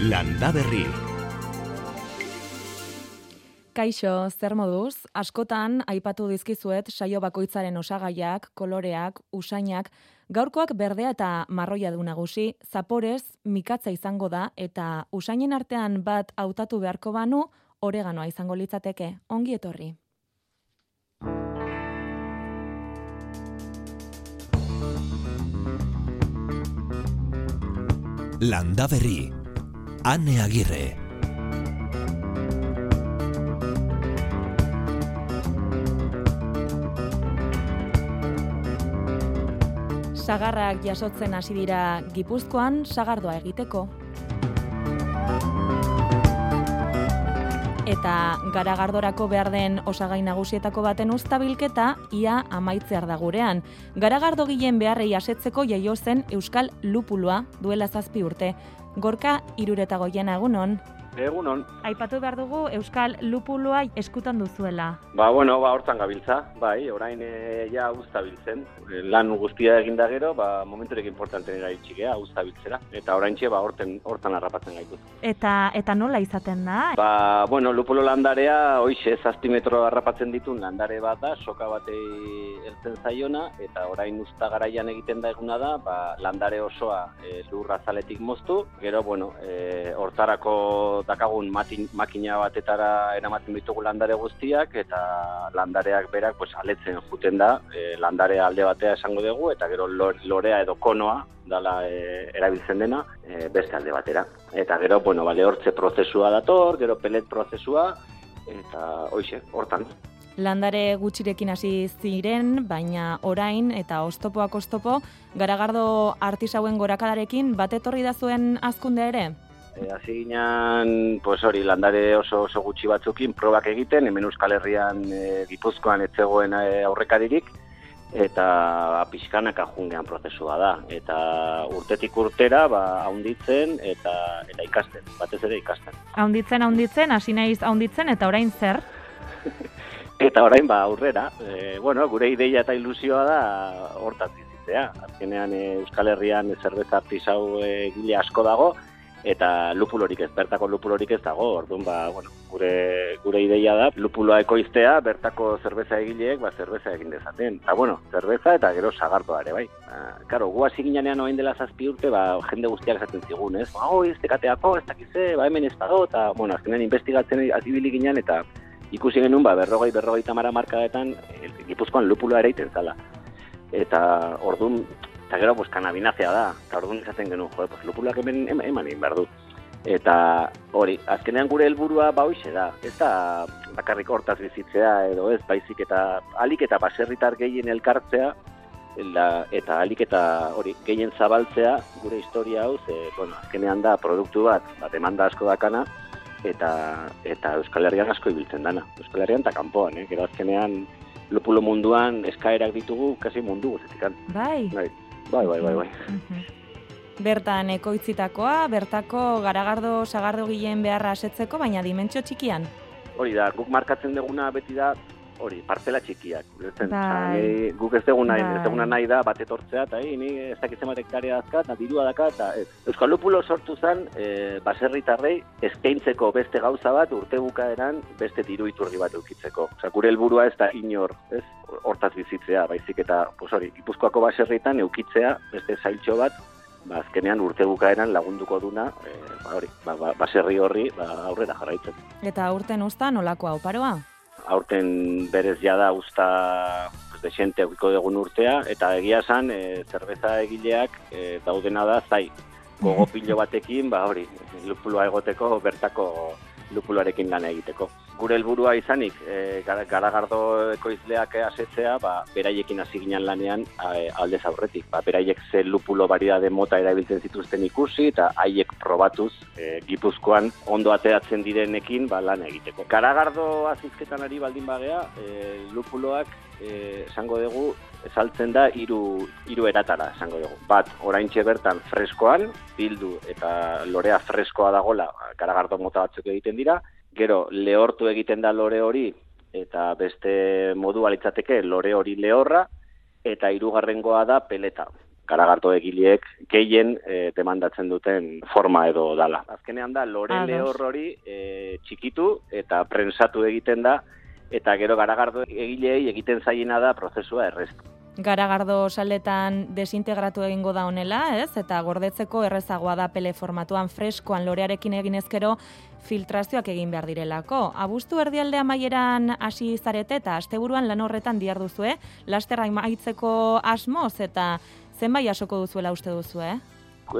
Landa Berri. Kaixo, zer moduz, askotan aipatu dizkizuet saio bakoitzaren osagaiak, koloreak, usainak, gaurkoak berdea eta marroia du nagusi, zaporez, mikatza izango da eta usainen artean bat hautatu beharko banu, oreganoa izango litzateke, ongi etorri. Landa Berri. Ane Agirre. Sagarrak jasotzen hasi dira Gipuzkoan sagardoa egiteko. Eta garagardorako behar den osagai nagusietako baten ustabilketa ia amaitzear da gurean. Garagardo gilen beharrei asetzeko jaio zen Euskal Lupuloa duela zazpi urte. Gorka iruretago jena egunon. Egunon. Aipatu behar dugu Euskal Lupuloa eskutan duzuela. Ba, bueno, ba, hortan gabiltza, bai, orain e, ja usta biltzen. E, lan guztia eginda gero, ba, momenturek importanten gara itxikea, usta biltzera. Eta orain txe, ba, horten, hortan harrapatzen gaitu. Eta eta nola izaten da? Ba, bueno, lupulo landarea, hoize, zazpi metro harrapatzen ditun landare bat da, soka batei heltzen zaiona, eta orain usta garaian egiten da eguna da, ba, landare osoa e, lurra zaletik moztu, gero, bueno, e, hortarako dakagun matin, makina batetara eramaten ditugu landare guztiak eta landareak berak pues, aletzen juten da, e, landare alde batea esango dugu eta gero lorea edo konoa dala e, erabiltzen dena e, beste alde batera. Eta gero, bueno, bale, hortze prozesua dator, gero pelet prozesua eta hoize, hortan. Landare gutxirekin hasi ziren, baina orain eta ostopoak ostopo, garagardo artisauen gorakadarekin batetorri da zuen azkunde ere? E, hasi ginen, pues hori, landare oso oso gutxi batzukin probak egiten, hemen Euskal Herrian e, Gipuzkoan etzegoen e, aurrekadirik, eta pixkanaka jungean prozesua da. Eta urtetik urtera, ba, haunditzen eta, eta ikasten, batez ere ikasten. Haunditzen, haunditzen, hasi naiz haunditzen, eta orain zer? eta orain, ba, aurrera. E, bueno, gure ideia eta ilusioa da hortaz bizitzea. Azkenean e, Euskal Herrian zerbeza artisau e, gile asko dago, eta lupulorik ez, bertako lupulorik ez dago, orduan, ba, bueno, gure, gure ideia da, lupuloa ekoiztea, bertako zerbeza egileek, ba, zerbeza egin dezaten. Eta, bueno, zerbeza eta gero sagartoa ere, bai. Ba, karo, gu hasi ginean oain dela zazpi urte, ba, jende guztiak esaten zigun, ez? Ba, oi, ez tekateako, ez dakize, ba, hemen ez dago, eta, bueno, azkenean investigatzen azibili ginen, eta ikusi genuen, ba, berrogei, berrogei tamara markadetan, e, gipuzkoan lupuloa ere iten zala. Eta, orduan, eta gero, pues, kanabinazia da, eta orduan izaten genuen, jo, pues, lupulak hemen eman egin behar du. Eta hori, azkenean gure helburua ba hoize da, ez da bakarrik hortaz bizitzea edo ez, baizik eta alik eta baserritar gehien elkartzea, eta alik eta hori gehien zabaltzea gure historia hau, ze, bueno, azkenean da produktu bat, bat emanda asko dakana, eta eta Euskal Herrian asko ibiltzen dana. Euskal Herrian eta kanpoan, eh? gero azkenean lupulo munduan eskaerak ditugu kasi mundu guztikan. Bai. Bai. Bai, bai, bai, bai. Bertan ekoitzitakoa, bertako garagardo sagardo gileen beharra asetzeko, baina dimentsio txikian. Hori da, guk markatzen duguna beti da, hori, partela txikiak. Bai. Guk ez duguna, Bai. ez duguna nahi da, bat etortzea, eta hi, ni ez dakitzen bat hektarea dazka, eta dirua daka, eta ez. Euskal Lupulo sortu zen, e, baserritarrei, eskaintzeko beste gauza bat, urte bukaeran, beste diru iturri bat eukitzeko. Osa, gure helburua ez da inor, ez, hortaz bizitzea, baizik eta, pues hori, Gipuzkoako baserritan eukitzea, beste zailtxo bat, ba, azkenean urte bukaeran lagunduko duna, e, ba, hori, ba, ba, baserri horri, ba, aurrera jarraitzen. Eta urten usta nolako oparoa? Aurten berez jada usta desente eukiko dugun urtea, eta egia esan, e, zerbeza egileak e, daudena da zai. Gogo pilo batekin, ba hori, lupuloa egoteko, bertako lupuloarekin lan egiteko. Gure helburua izanik, e, gara- garagardo ekoizleak asetzea, ba, beraiekin hasi ginen lanean e, aldez aurretik. Ba, beraiek ze lupulo variedade mota erabiltzen zituzten ikusi, eta haiek probatuz e, gipuzkoan ondo ateratzen direnekin ba, lan egiteko. Garagardo azizketan ari baldin bagea, e, lupuloak e, esango dugu, saltzen da hiru hiru eratara esango dugu. Bat, oraintxe bertan freskoan, bildu eta lorea freskoa dagola, garagardo mota batzuk egiten dira, gero lehortu egiten da lore hori eta beste modu litzateke lore hori lehorra eta hirugarrengoa da peleta. garagardo egileek gehien e, demandatzen duten forma edo dala. Azkenean da, lore lehor hori e, txikitu eta prensatu egiten da, eta gero garagardo egileei egiten zaiena da prozesua erreztu garagardo saletan desintegratu egingo da honela, ez? Eta gordetzeko errezagoa da pele formatuan freskoan lorearekin egin ezkero filtrazioak egin behar direlako. Abuztu erdialde amaieran hasi zarete eta asteburuan lan horretan diar duzu, eh? Lasterra maitzeko asmoz eta zenbai asoko duzuela uste duzu, eh?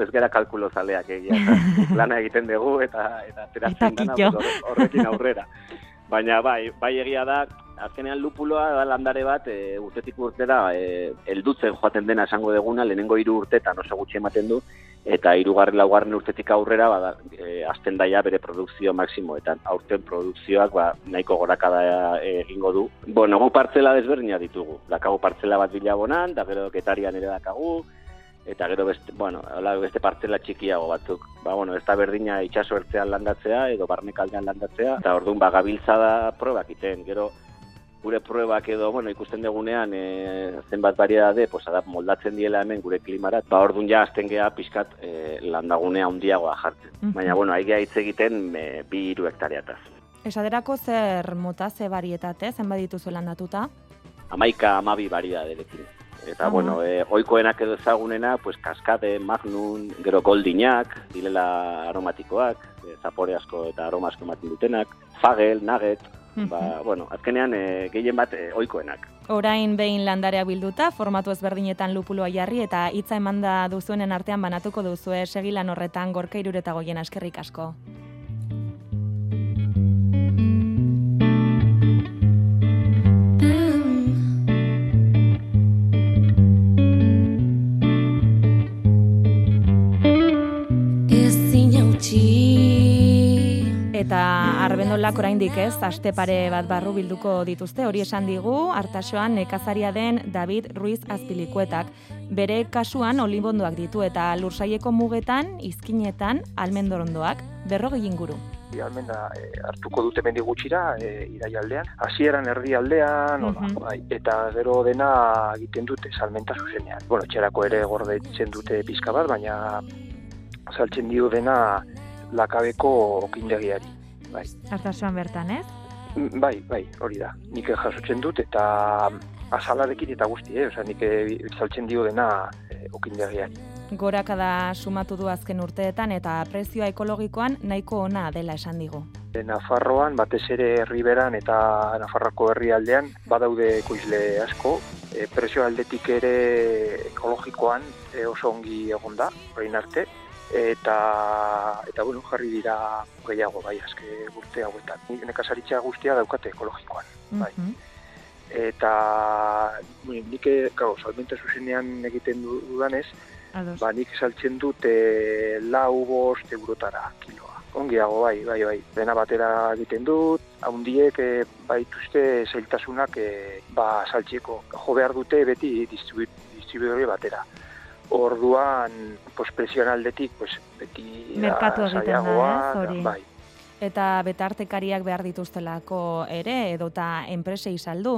Ez gara kalkulo zaleak egia, lana egiten dugu eta eta teratzen dana horrekin aurrera. Baina bai, bai egia da, azkenean lupuloa da landare bat e, urtetik urtera e, eldutzen joaten dena esango deguna, lehenengo hiru urtetan oso gutxi ematen du, eta hirugarri laugarren urtetik aurrera bada, e, azten daia bere produkzio maksimoetan. Aurten produkzioak ba, nahiko gorakada egingo du. Bueno, gu partzela desberdina ditugu. Dakagu partzela bat bilabonan, da gero getarian ere dakagu, eta gero beste, bueno, ala, beste partzela txikiago batzuk. Ba, bueno, ez da berdina itxaso ertzean landatzea, edo barnekaldean landatzea, eta orduan ba, gabiltza da probak iten. Gero, gure pruebak edo, bueno, ikusten dugunean e, zenbat variedade, pues, adap moldatzen diela hemen gure klimarat, ba, orduan ja, azten geha pixkat e, landagunea handiagoa jartzen. Mm Baina, bueno, haigea hitz egiten e, bi hiru hektareataz. Esaderako zer mota, ze varietate, zenbat dituzu landatuta? Amaika, amabi variadaderekin. Eta, uh bueno, e, oikoenak edo ezagunena, pues, kaskade, magnum, gero goldinak, dilela aromatikoak, e, zapore asko eta aroma asko ematen dutenak, fagel, nugget, ba, bueno, azkenean e, gehien bat e, oikoenak. Orain behin landareak bilduta, formatu ezberdinetan lupuloa jarri eta hitza emanda duzuenen artean banatuko duzue segilan horretan gorka irureta goien askerrik asko. Eta arbendolak oraindik ez, aste pare bat barru bilduko dituzte, hori esan digu, hartasoan nekazaria den David Ruiz Azpilikuetak. Bere kasuan olibondoak ditu eta lursaieko mugetan, izkinetan, almendorondoak, berrogei inguru. Almenda e, hartuko dute mendi gutxira, e, irai aldean. Hasieran erdi aldean, bai, eta gero dena egiten dute salmenta zuzenean. Bueno, txerako ere gorde dute pizka bat, baina saltzen dio dena lakabeko okindegiari. Bai. Artasoan bertan, ez? Mm, bai, bai, hori da. Nik jasotzen dut eta azalarekin eta guzti, eh? Osa, nik saltzen dio dena e, okindegiari. Gorakada sumatu du azken urteetan eta prezioa ekologikoan nahiko ona dela esan digu. E, Nafarroan, batez ere herriberan eta Nafarroko herrialdean badaude koizle asko. E, prezio aldetik ere ekologikoan e, oso ongi egon da, orain arte eta eta bueno, jarri dira gehiago bai azke urte hauetan. Nekasaritza guztia daukate ekologikoan, bai. Mm -hmm. Eta nik gau, salmente zuzenean egiten dudanez, ba nik saltzen dut e, lau bost eurotara kiloa. Ongiago bai, bai, bai. Dena batera egiten dut, haundiek e, baituzte zailtasunak e, ba saltzeko. Jo behar dute beti distribuidore batera. Orduan, pues presionaldetik, pues beti merkatu egiten da, hori. Bai. Eta betartekariak behar dituztelako ere edota enpresei saldu.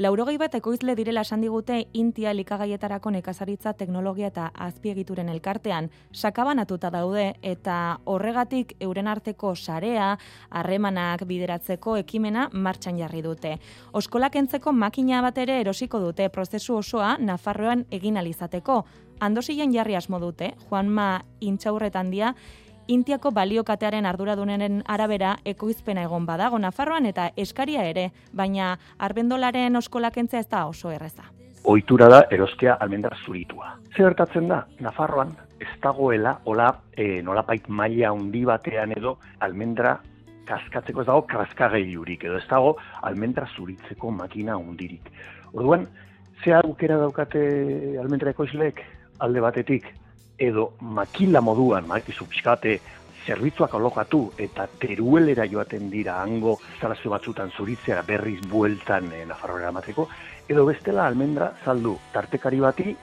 Laurogei bat ekoizle direla esan digute Intia likagaietarako nekazaritza teknologia eta azpiegituren elkartean sakabanatuta daude eta horregatik euren arteko sarea, harremanak bideratzeko ekimena martxan jarri dute. Oskolak entzeko makina bat ere erosiko dute prozesu osoa Nafarroan egin alizateko andosien jarri asmo dute, Juanma intxaurretan dia, Intiako baliokatearen arduradunenen arabera ekoizpena egon badago Nafarroan eta eskaria ere, baina arbendolaren oskolakentzea ez da oso erreza. Oitura da erostea almendra zuritua. Zer da, Nafarroan ez dagoela, hola, e, nolapait maila handi batean edo almendra kaskatzeko ez dago kaskagailurik edo ez dago almendra zuritzeko makina hundirik. Orduan, ze aukera daukate almendra ekoizleek alde batetik, edo makila moduan, maikizu pixkate, zerbitzuak alokatu eta teruelera joaten dira hango zalazio batzutan zuritzea berriz bueltan e, Nafarroera amateko, edo bestela almendra saldu tartekari bati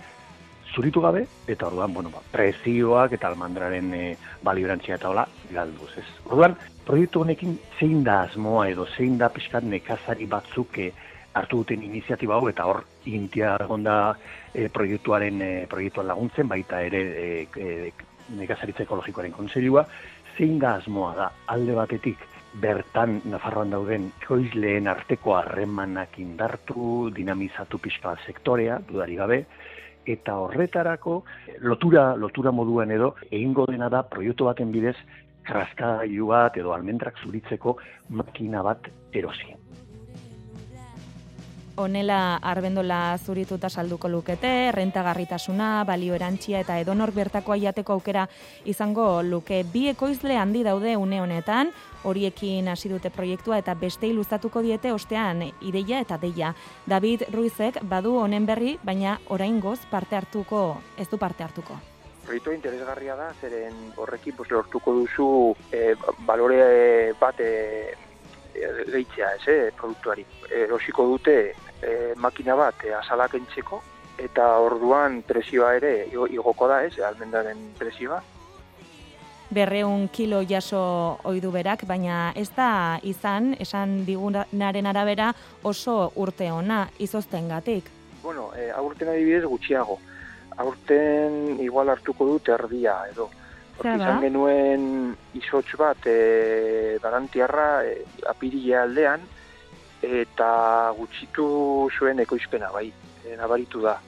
zuritu gabe, eta orduan, bueno, ba, prezioak eta almandraren e, baliorantzia eta hola, galduz, ez. Orduan, proiektu honekin zein da asmoa edo zein da pixkat nekazari batzuk e, hartu duten iniziatiba hau eta hor intia gonda e, proiektuaren e, proiektuan laguntzen baita ere e, e, nekazaritza ekologikoaren konseilua zein da asmoa da alde batetik bertan Nafarroan dauden ekoizleen arteko harremanak indartu, dinamizatu pixka sektorea, dudari gabe, eta horretarako lotura lotura moduan edo egingo dena da proiektu baten bidez kraskagailu bat edo almendrak zuritzeko makina bat erosi. Honela arbendola zurituta salduko lukete, rentagarritasuna, balio erantzia eta edonor bertakoa jateko aukera izango luke bi ekoizle handi daude une honetan, horiekin hasi dute proiektua eta beste ilustatuko diete ostean ideia eta deia. David Ruizek badu honen berri, baina oraingoz parte hartuko, ez du parte hartuko. Proiektu interesgarria da, zeren horrekin pues, lortuko duzu e, balore bat e, gehitzea, ez, eh, produktuari. Erosiko dute e, makina bat e, azalak entzeko, eta orduan presioa ere igoko da, ez, almendaren presioa. Berreun kilo jaso oidu berak, baina ez da izan, esan digunaren arabera oso urte ona izozten gatik. Bueno, e, aurten adibidez gutxiago. Aurten igual hartuko dut erdia edo. Horti izan genuen izotx bat e, garantiarra e, apirile aldean, eta gutxitu zuen ekoizpena bai, e, nabaritu da.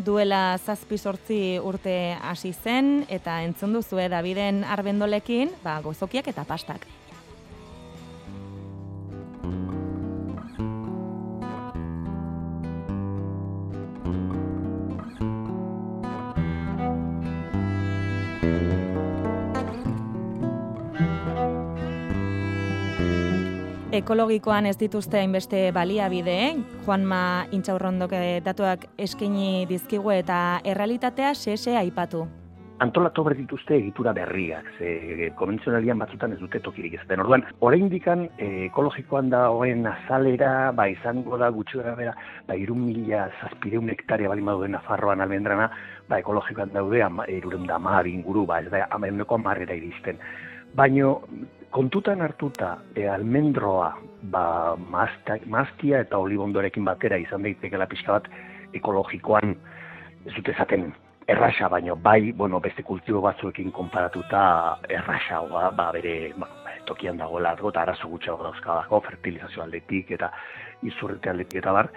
Duela zazpi sortzi urte hasi zen eta entzun duzu Daviden arbendolekin, ba, gozokiak eta pastak. Ekologikoan ez dituzte hainbeste baliabide, Juanma Intxaurrondok datuak eskaini dizkigu eta errealitatea sese aipatu. Antolatu behar dituzte egitura berriak, ze konbentzionalian batzutan ez dute tokirik ez den. Orduan, orain dikan ekologikoan da horren azalera, ba izango da gutxi bera, ba irun mila zazpireun hektaria bali den Nafarroan almendrana, ba ekologikoan daude, iruren da mar inguru, ba ez da, ameneko amarrera iristen. Baino, kontutan hartuta e, almendroa ba, maztia eta olibondorekin batera izan daitekela pixka bat ekologikoan ez dute zaten errasa, baino bai, bueno, beste kultibo batzuekin konparatuta errasa, ba, bere ba, tokian dagoela, eta arazo gutxago dauzkadako, fertilizazio aldetik eta izurrete aldetik eta bar,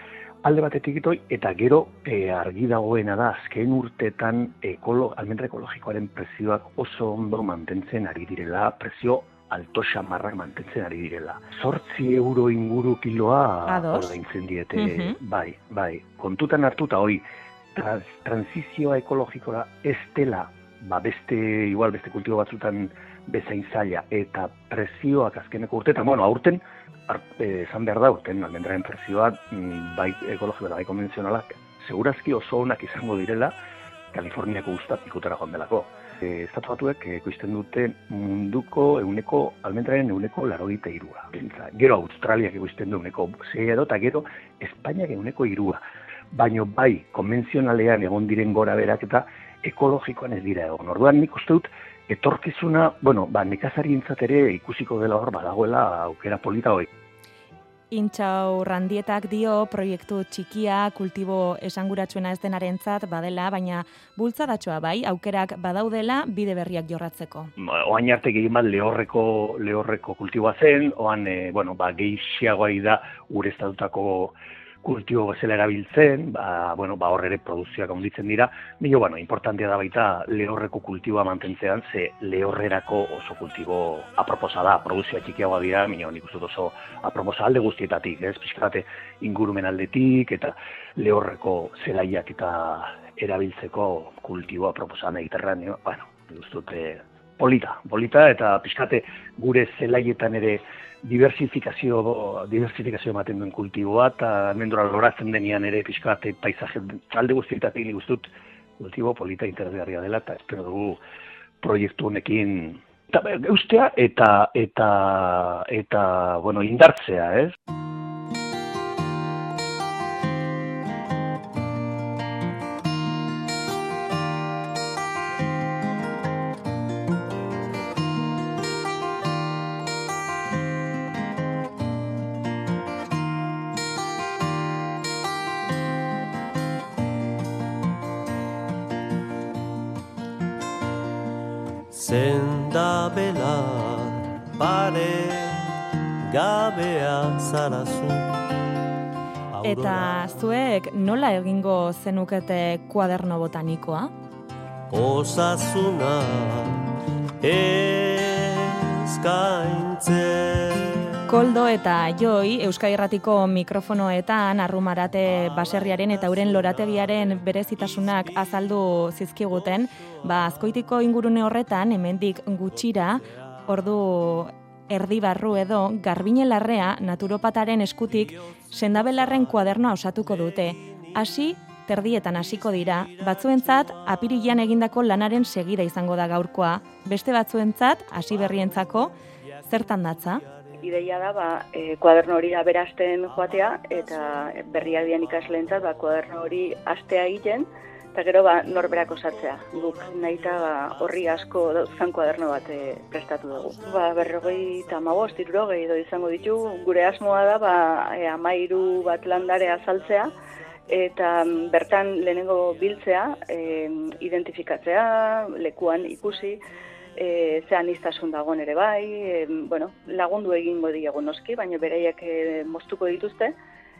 alde batetik itoi, eta gero e, argi dagoena da, azken urtetan ekolo, almendra ekologikoaren prezioak oso ondo mantentzen ari direla, prezio alto xamarrak mantentzen ari direla. Zortzi euro inguru kiloa ordaintzen diete, mhm. bai, bai. Kontutan hartuta hoi, trans, transizioa ekologikora ez dela, ba beste, igual beste kultibo batzutan bezain zaila, eta prezioak azkeneko urtetan, bueno, aurten, eh, esan behar da, urten, almendraen prezioa, mm, bai ekologiko eta bai konvenzionalak, segurazki oso onak izango direla, Kaliforniako guztat ikutera joan delako e, estatu batuek ekoizten dute munduko euneko, almendraren euneko larogita irua. Gero Australiak ekoizten du euneko zei edo, eta gero Espainiak euneko irua. Baina bai, konvenzionalean egon diren gora berak eta ekologikoan ez dira egon. Orduan nik uste dut, etorkizuna, bueno, ba, nekazari ere ikusiko dela hor badagoela aukera polita hori. Intxau randietak dio proiektu txikia, kultibo esanguratsuena ez denarentzat badela, baina bultzadatxoa bai, aukerak badaudela bide berriak jorratzeko. Ba, oain arte gehien bat lehorreko, lehorreko kultiboa zen, oan, e, bueno, ba, gehiagoa da ureztatutako kultibo bezala erabiltzen, ba, bueno, ba, horre ere produzioak handitzen dira, Bilo, bueno, importantea da baita lehorreko kultiboa mantentzean, ze lehorrerako oso kultibo aproposa da, produzioa txikiagoa dira, mino, nik uste oso aproposa alde guztietatik, ez, pixkate ingurumen aldetik, eta lehorreko zelaiak eta erabiltzeko kultiboa aproposa mediterraneo, bueno, nik polita, polita, eta pixkate gure zelaietan ere diversifikazio diversifikazio ematen duen kultiboa eta mendora loratzen denean ere pixkate paisaje alde guztietatik nik ustut kultibo polita interesgarria dela eta espero dugu proiektu honekin eta eustea eta eta eta bueno indartzea, ez? Nola egingo zenukete kuaderno botanikoa? Osasuna eskaintzen Koldo eta Joi Euskadi Erratiko mikrofonoetan arrumarate baserriaren eta uren lorategiaren berezitasunak azaldu zizkiguten, ba azkoitiko ingurune horretan hemendik gutxira ordu erdi barru edo garbinelarrea naturopataren eskutik sendabelarren kuadernoa osatuko dute. Hasi terdietan hasiko dira, batzuentzat apirilean egindako lanaren segida izango da gaurkoa, beste batzuentzat hasi berrientzako zertan datza? ideia da ba, e, kuaderno hori aberasten joatea eta berriak dian ikasleentzat ba, kuaderno hori astea egiten eta gero ba, norberak osatzea. Guk nahi ba, horri asko zan kuaderno bat e, prestatu dugu. Ba, berrogei eta magost, irurogei edo izango ditu, gure asmoa da ba, e, amairu bat landare azaltzea, eta mm, bertan lehenengo biltzea, e, identifikatzea, lekuan ikusi, e, zean iztasun dagoen ere bai, e, bueno, lagundu egingo diegu noski, baina bereiak e, moztuko dituzte,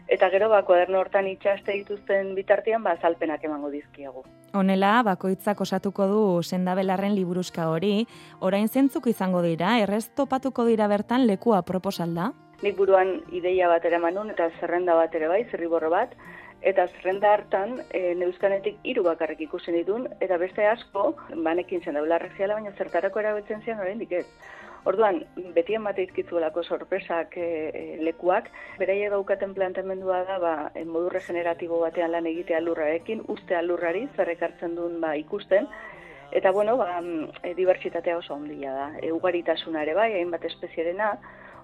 eta gero ba, kuaderno hortan itxaste dituzten bitartean ba, zalpenak emango dizkiagu. Honela, bakoitzak osatuko du sendabelarren liburuzka hori, orain zentzuk izango dira, errez topatuko dira bertan lekua proposalda? Nik buruan ideia bat ere manun eta zerrenda bat ere bai, zerriborro bat, eta zerrenda hartan e, neuzkanetik hiru bakarrik ikusten ditun, eta beste asko, banekin zen daula regiala, baina zertarako erabiltzen zian oraindik ez. Orduan, beti emate izkitzuelako sorpresak e, lekuak, beraia daukaten planteamendua da, ba, modu regeneratibo batean lan egitea lurrarekin, ustea lurrari, zerrekartzen duen ba, ikusten, Eta bueno, ba, e, dibertsitatea oso ondia da. E, ugaritasuna ere bai, hainbat espeziarena,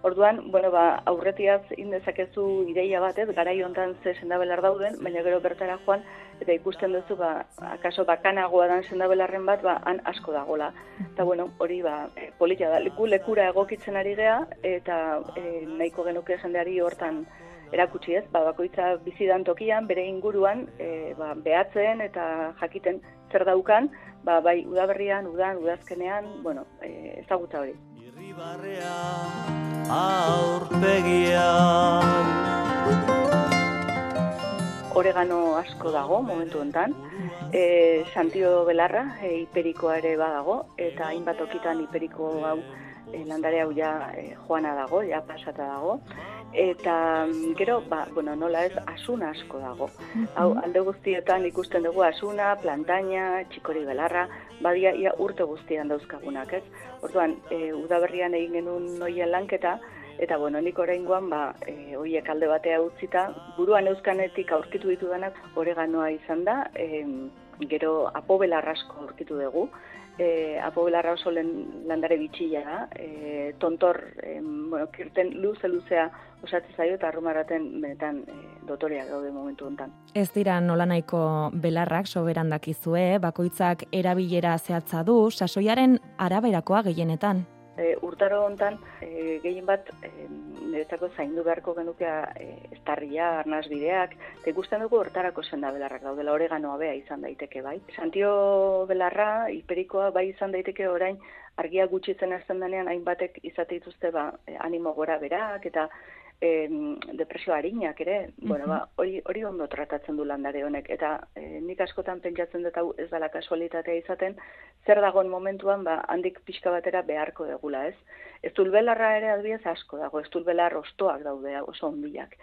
Orduan, bueno, ba, aurretiaz indezakezu ideia bat, ez, garai hontan ze sendabelar dauden, baina gero bertara joan, eta ikusten duzu, ba, akaso bakanagoa dan sendabelarren bat, ba, han asko dagola. Eta, bueno, hori, ba, e, politia da, leku lekura egokitzen ari gea, eta e, nahiko genuke jendeari hortan erakutsi ez, ba, bakoitza bizidan tokian, bere inguruan, e, ba, behatzen eta jakiten zer daukan, ba, bai udaberrian, udan, udazkenean, bueno, e, ezagutza hori. Irribarrea aurpegian Oregano asko dago momentu hontan. E, Santio Belarra e, hiperikoa ere badago eta hainbat okitan hiperiko hau e, landare hau ja e, joana dago, ja pasata dago. Eta mm, gero, ba, bueno, nola ez, asuna asko dago. Hau, alde guztietan ikusten dugu asuna, plantaina, txikori belarra, badia ia urte guztian dauzkagunak, ez? Orduan, e, udaberrian egin genuen noien lanketa, eta bueno, nik oraingoan ba, e, oiek alde batea utzita, buruan euskanetik aurkitu ditu denak, oreganoa izan da, e, gero apobelarrasko aurkitu dugu, e, apobelarra oso landare bitxilla da, e, tontor, e, bueno, kirten luze luzea osatzen zaio eta arrumaraten benetan e, dotorea gaude momentu hontan. Ez dira nola nahiko belarrak soberan dakizue, bakoitzak erabilera zehatza du, sasoiaren araberakoa gehienetan. E, urtaro hontan e, gehien bat e, niretzako zaindu beharko genukea e, estarria, arnaz bideak, eta ikusten dugu hortarako senda belarrak daudela oreganoa bea izan daiteke bai. Santio belarra, hiperikoa bai izan daiteke orain argia gutxitzen hasten denean hainbatek izate dituzte ba, animo gora berak eta e, depresio harinak ere, bueno, ba, hori, hori ondo tratatzen du landare honek, eta e, nik askotan pentsatzen dut hau ez dala kasualitatea izaten, zer dagoen momentuan, ba, handik pixka batera beharko degula, ez? Ez dulbelarra ere adbiez asko dago, ez dulbelar ostoak daude oso onbilak.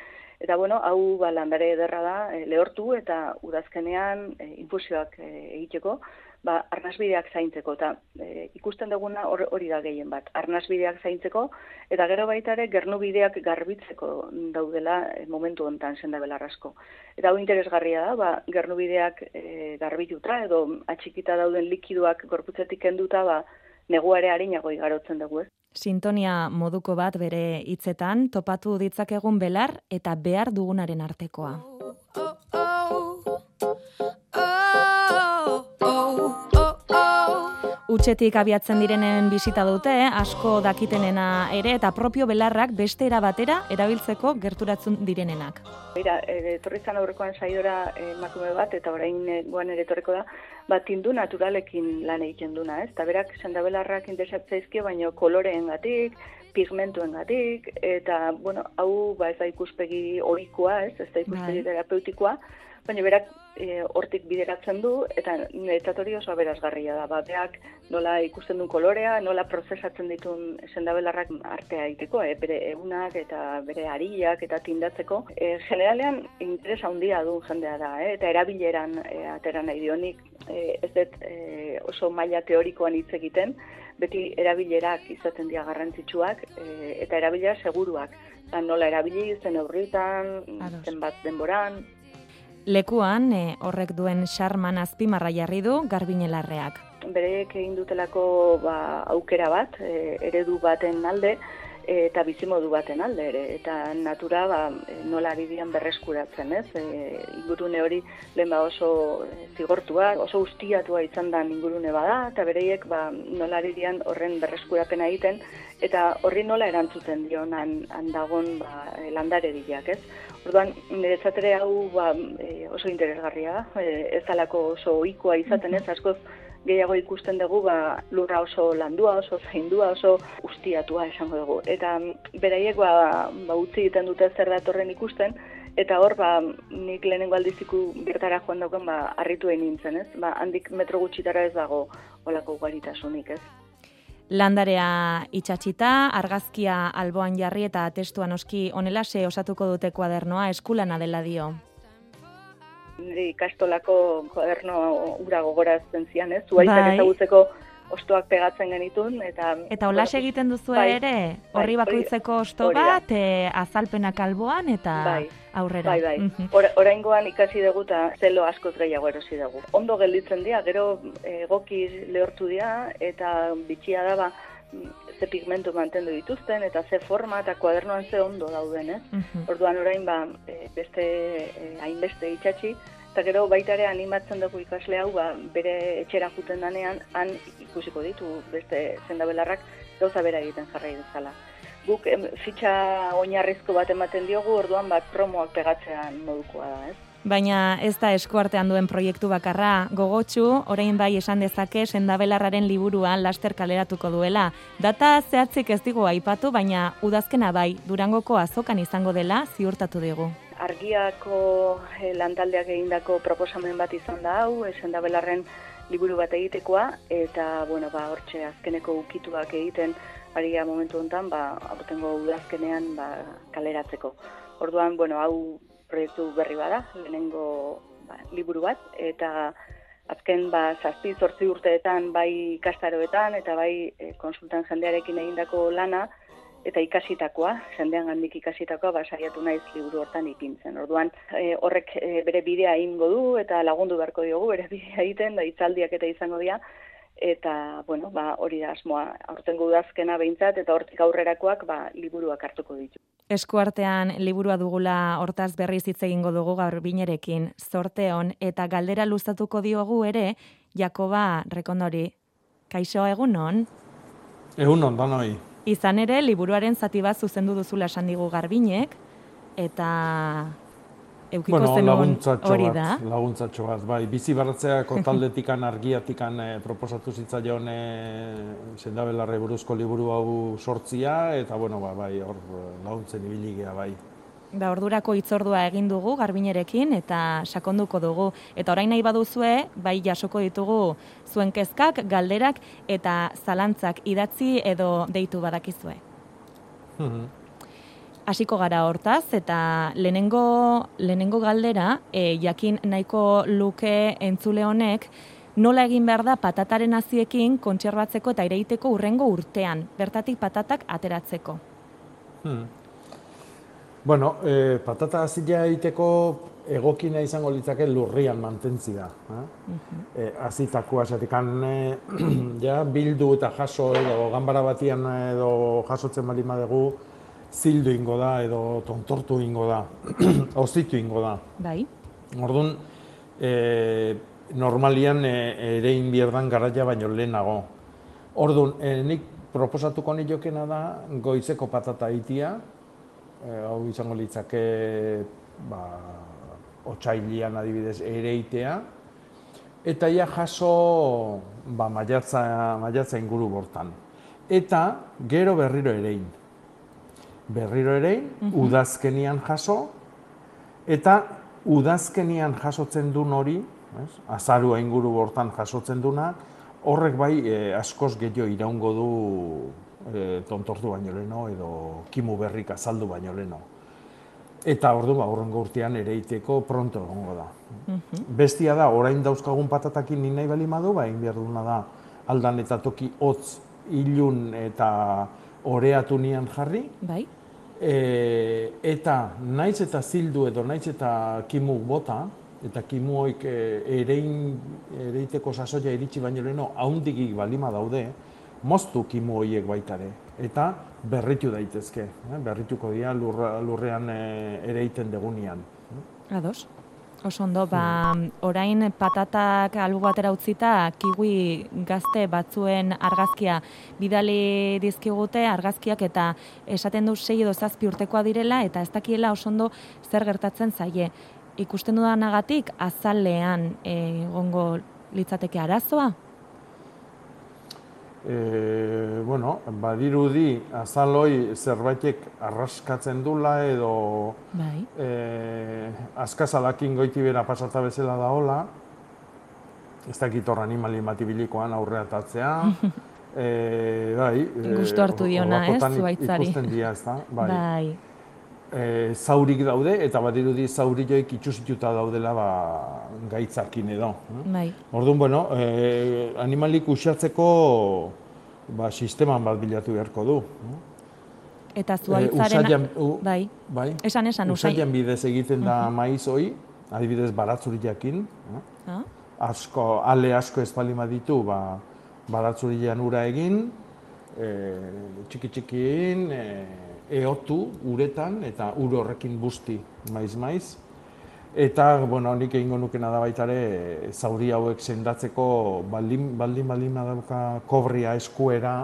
Eta bueno, hau ba, landare ederra da, e, lehortu eta udazkenean e, infusioak e, egiteko, ba, arnazbideak zaintzeko, eta e, ikusten duguna hori da gehien bat, arnazbideak zaintzeko, eta gero baita ere, gernubideak garbitzeko daudela e, momentu hontan zenda belarrasko. Eta hau interesgarria da, ba, gernubideak e, garbituta, edo atxikita dauden likiduak gorputzetik kenduta, ba, neguare harinago igarotzen dugu, ez? Sintonia moduko bat bere hitzetan topatu ditzakegun belar eta behar dugunaren artekoa. Utxetik abiatzen direnen bisita dute, asko dakitenena ere, eta propio belarrak beste era batera erabiltzeko gerturatzen direnenak. Mira, e, etorri zan aurrekoan saiora emakume bat, eta orain e, guan ere etorreko da, bat tindu naturalekin lan egiten duna, ez? Eta berak sendabelarrak interesatzaizkio, baino koloreen gatik, pigmentuen gatik, eta, bueno, hau, ba, ez da ikuspegi ohikoa, ez? Ez da ikuspegi Bai. terapeutikoa, baina berak e, hortik bideratzen du, eta netzat hori oso aberazgarria da. Ba, beak nola ikusten duen kolorea, nola prozesatzen ditun sendabelarrak artea egiteko, e, bere egunak eta bere ariak eta tindatzeko. E, generalean interes handia duen jendea da, e, eta erabileran e, atera nahi dionik, e, ez dut e, oso maila teorikoan hitz egiten, beti erabilerak izaten dira garrantzitsuak e, eta erabilera seguruak. Nola erabili, zen aurritan, zenbat denboran, Lekuan, e, horrek duen xarman azpimarra jarri du garbinelarreak. bereek egin dutelako ba, aukera bat, e, eredu baten alde, eta bizimodu baten alde ere, eta natura ba, nola ari dian berreskuratzen, ez? E, ingurune hori lehen ba oso e, zigortua, oso ustiatua izan da ingurune bada, eta bereiek ba, nola ari dian horren berreskurapena egiten, eta horri nola erantzuten dion han, han dagon ba, e, landarediak, ez? Orduan, niretzat hau ba, e, oso interesgarria, da. e, ez dalako oso ohikoa izaten ez, askoz gehiago ikusten dugu ba, lurra oso landua, oso zaindua, oso ustiatua esango dugu. Eta mm, beraiek ba, ba, utzi egiten dute zer datorren ikusten, eta hor ba, nik lehenengo aldiziku bertara joan dauken ba, harritu egin nintzen, ez? Ba, handik metro gutxitara ez dago olako ugaritasunik, ez? Landarea itxatxita, argazkia alboan jarri eta testuan oski onelase osatuko dute kuadernoa eskulana dela dio. Nire ikastolako kuaderno ura gogorazten zian, ez? Zuaitzak Bai. ezagutzeko ostoak pegatzen genitun, eta... Eta holas egiten duzu bai, ere, bai, horri bakoitzeko osto bat, e, azalpenak alboan eta Bai, aurrera. Bai, bai. Or, oraingoan ikasi dugu eta zelo askoz gehiago erosi dugu. Ondo gelditzen dira, gero egoki lehortu dira eta bitxia da ba, ze pigmentu mantendu dituzten eta ze forma eta kuadernoan ze ondo dauden, ez? Mhm. Orduan orain ba, e, beste e, hainbeste itxatxi, eta gero baita ere animatzen dugu ikasle hau ba, bere etxera juten danean, han ikusiko ditu beste zendabelarrak gauza bera egiten jarrai dezala. Guk em, fitxa oinarrizko bat ematen diogu, orduan bat promoak pegatzean modukoa da, ez? Baina ez da eskuartean duen proiektu bakarra, gogotsu, orain bai esan dezake sendabelarraren liburua laster kaleratuko duela. Data zehatzik ez digu aipatu, baina udazkena bai, durangoko azokan izango dela ziurtatu digu. Argiako eh, lantaldeak egindako proposamen bat izan da hau, esen da belarren liburu bat egitekoa, eta, bueno, ba, hortxe azkeneko ukituak egiten aria momentu honetan, ba, aurtengo udazkenean, ba, kaleratzeko. Orduan, bueno, hau proiektu berri bada, lehenengo ba, liburu bat, eta azken ba, zazpi, zortzi urteetan bai ikastaroetan eta bai e, konsultan jendearekin egindako lana, eta ikasitakoa, jendean gandik ikasitakoa, ba, saiatu naiz liburu hortan ipintzen. Orduan, e, horrek e, bere bidea ingo du eta lagundu beharko diogu bere bidea egiten, da hitzaldiak eta izango dira, eta, bueno, ba, hori da asmoa, aurtengo udazkena behintzat, eta hortik aurrerakoak, ba, liburuak hartuko ditu. Eskuartean liburua dugula hortaz berriz hitz egingo dugu gaur binerekin, zorte on, eta galdera luzatuko diogu ere, Jakoba Rekondori. Kaixo egun on? Egun on, danoi. Izan ere, liburuaren zati bat zuzendu duzula esan digu garbinek, eta eukiko Bueno, zenuen laguntzatxo hori bat, da. laguntzatxo bat, bai. Bizi baratzeako taldetikan, argiatikan eh, proposatu zitzaion eh, sendabelarre buruzko liburu hau sortzia, eta bueno, ba, bai, hor laguntzen ibili gea, bai. Ba, ordurako hitzordua egin dugu garbinerekin eta sakonduko dugu. Eta orain nahi baduzue, bai jasoko ditugu zuen kezkak, galderak eta zalantzak idatzi edo deitu badakizue. Mhm. Hasiko gara hortaz eta lehenengo, lehenengo galdera e, jakin nahiko luke entzule honek nola egin behar da patataren haziekin kontserbatzeko eta ireiteko urrengo urtean, bertatik patatak ateratzeko. Hmm. Bueno, eh, patata hazia egiteko egokina izango litzake lurrian mantentzia. Eh? Eh, azitakoa esatik eh, ja, bildu eta jaso edo ganbara batian edo jasotzen bali dugu zildu ingo da edo tontortu ingo da, ozitu ingo da. Bai? Orduan, e, normalian e, ere inbierdan garaia baino lehenago. Orduan, e, nik proposatuko nijokena da goizeko patata itia, e, hau izango litzake ba, otxailian adibidez ereitea, eta ja jaso ba, maiatza, maiatza inguru bortan. Eta gero berriro erein. Berriro erein, udazkenian jaso, eta udazkenian jasotzen duen hori, ez? azarua inguru bortan jasotzen duna, horrek bai eh, askoz gehiago iraungo du eh, tontortu baino leno edo kimu berrik azaldu baino leno. Eta ordu ba urrengo urtean ereiteko pronto egongo da. Bestia da orain dauzkagun patatakin ni nahi bali madu, ba egin behar duguna da aldan eta toki hotz ilun eta oreatu nian jarri, Bai? E, eta naiz eta zildu edo naiz eta kimu bota, eta kimu hoik e, erein, ereiteko sasoia iritsi baino leheno haundigik balima daude, moztu kimu hoiek baitare. Eta berritu daitezke, eh? berrituko dira lurra, lurrean e, ereiten degunean. Ados. Oso ondo, ba, orain patatak albo batera utzita, kiwi gazte batzuen argazkia bidali dizkigute argazkiak eta esaten du sei edo zazpi urtekoa direla eta ez dakiela oso ondo zer gertatzen zaie. Ikusten dudanagatik azalean eh, egongo litzateke arazoa? E, bueno, badirudi azaloi zerbaitek arraskatzen dula edo Bai. e, askazalakin goiti bera pasata bezala da hola, ez dakit hor animali matibilikoan aurrea tatzea, e, bai, e, Gustu hartu diona, ez, zuhaitzari. Ikusten dira, ez da, bai. Bai. E, zaurik daude, eta badirudi zaurioik itxusituta daudela ba, gaitzakin edo. eh? Bai. Orduan, bueno, e, animalik usatzeko ba, sisteman bat bilatu beharko du. Eta Eh, zuaitzaren... u- bai. Bai. Esan, esan, usai. Usaian bidez egiten da maiz hoi, adibidez baratzuriakin. eh? Ah, Asko, ale asko ez bali ditu, ba, baratzurian ura egin, e, txiki txikiin, e, eotu uretan eta ur horrekin busti maiz-maiz. Eta, bueno, nik egingo nukena da baita ere, zauri hauek sendatzeko baldin, baldin, baldin badauka kobria eskuera,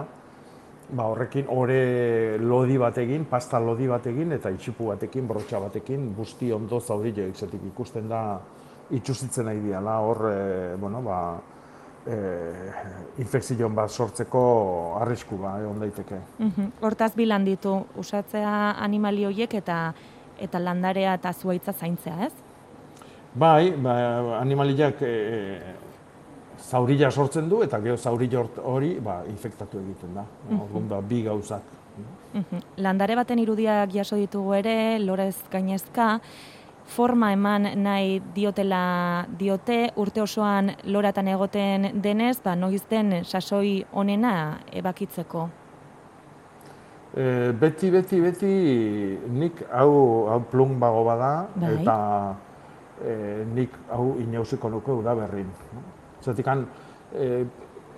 ba, horrekin ore lodi batekin, pasta lodi batekin eta itxipu batekin, brotxa batekin, busti ondo zaurioek zetik ikusten da itxusitzen nahi diala, hor, e, bueno, ba, e, infekzion bat sortzeko arrisku ba, egon daiteke. mhm. Hortaz bilan ditu usatzea animali horiek eta eta landarea eta zuaitza zaintzea, ez? Bai, ba, animaliak e, zaurila sortzen du eta gero zaurila hori ba, infektatu egiten da. Orduan da bi gauzak. Landare baten irudiak jaso ditugu ere, lorez gainezka, forma eman nahi diotela diote, urte osoan loratan egoten denez, ba, noiz den sasoi onena ebakitzeko. E, beti, beti, beti nik hau, hau plumbago bada Bai. eta e, nik hau inauziko nuke udaberrin. Zatik e,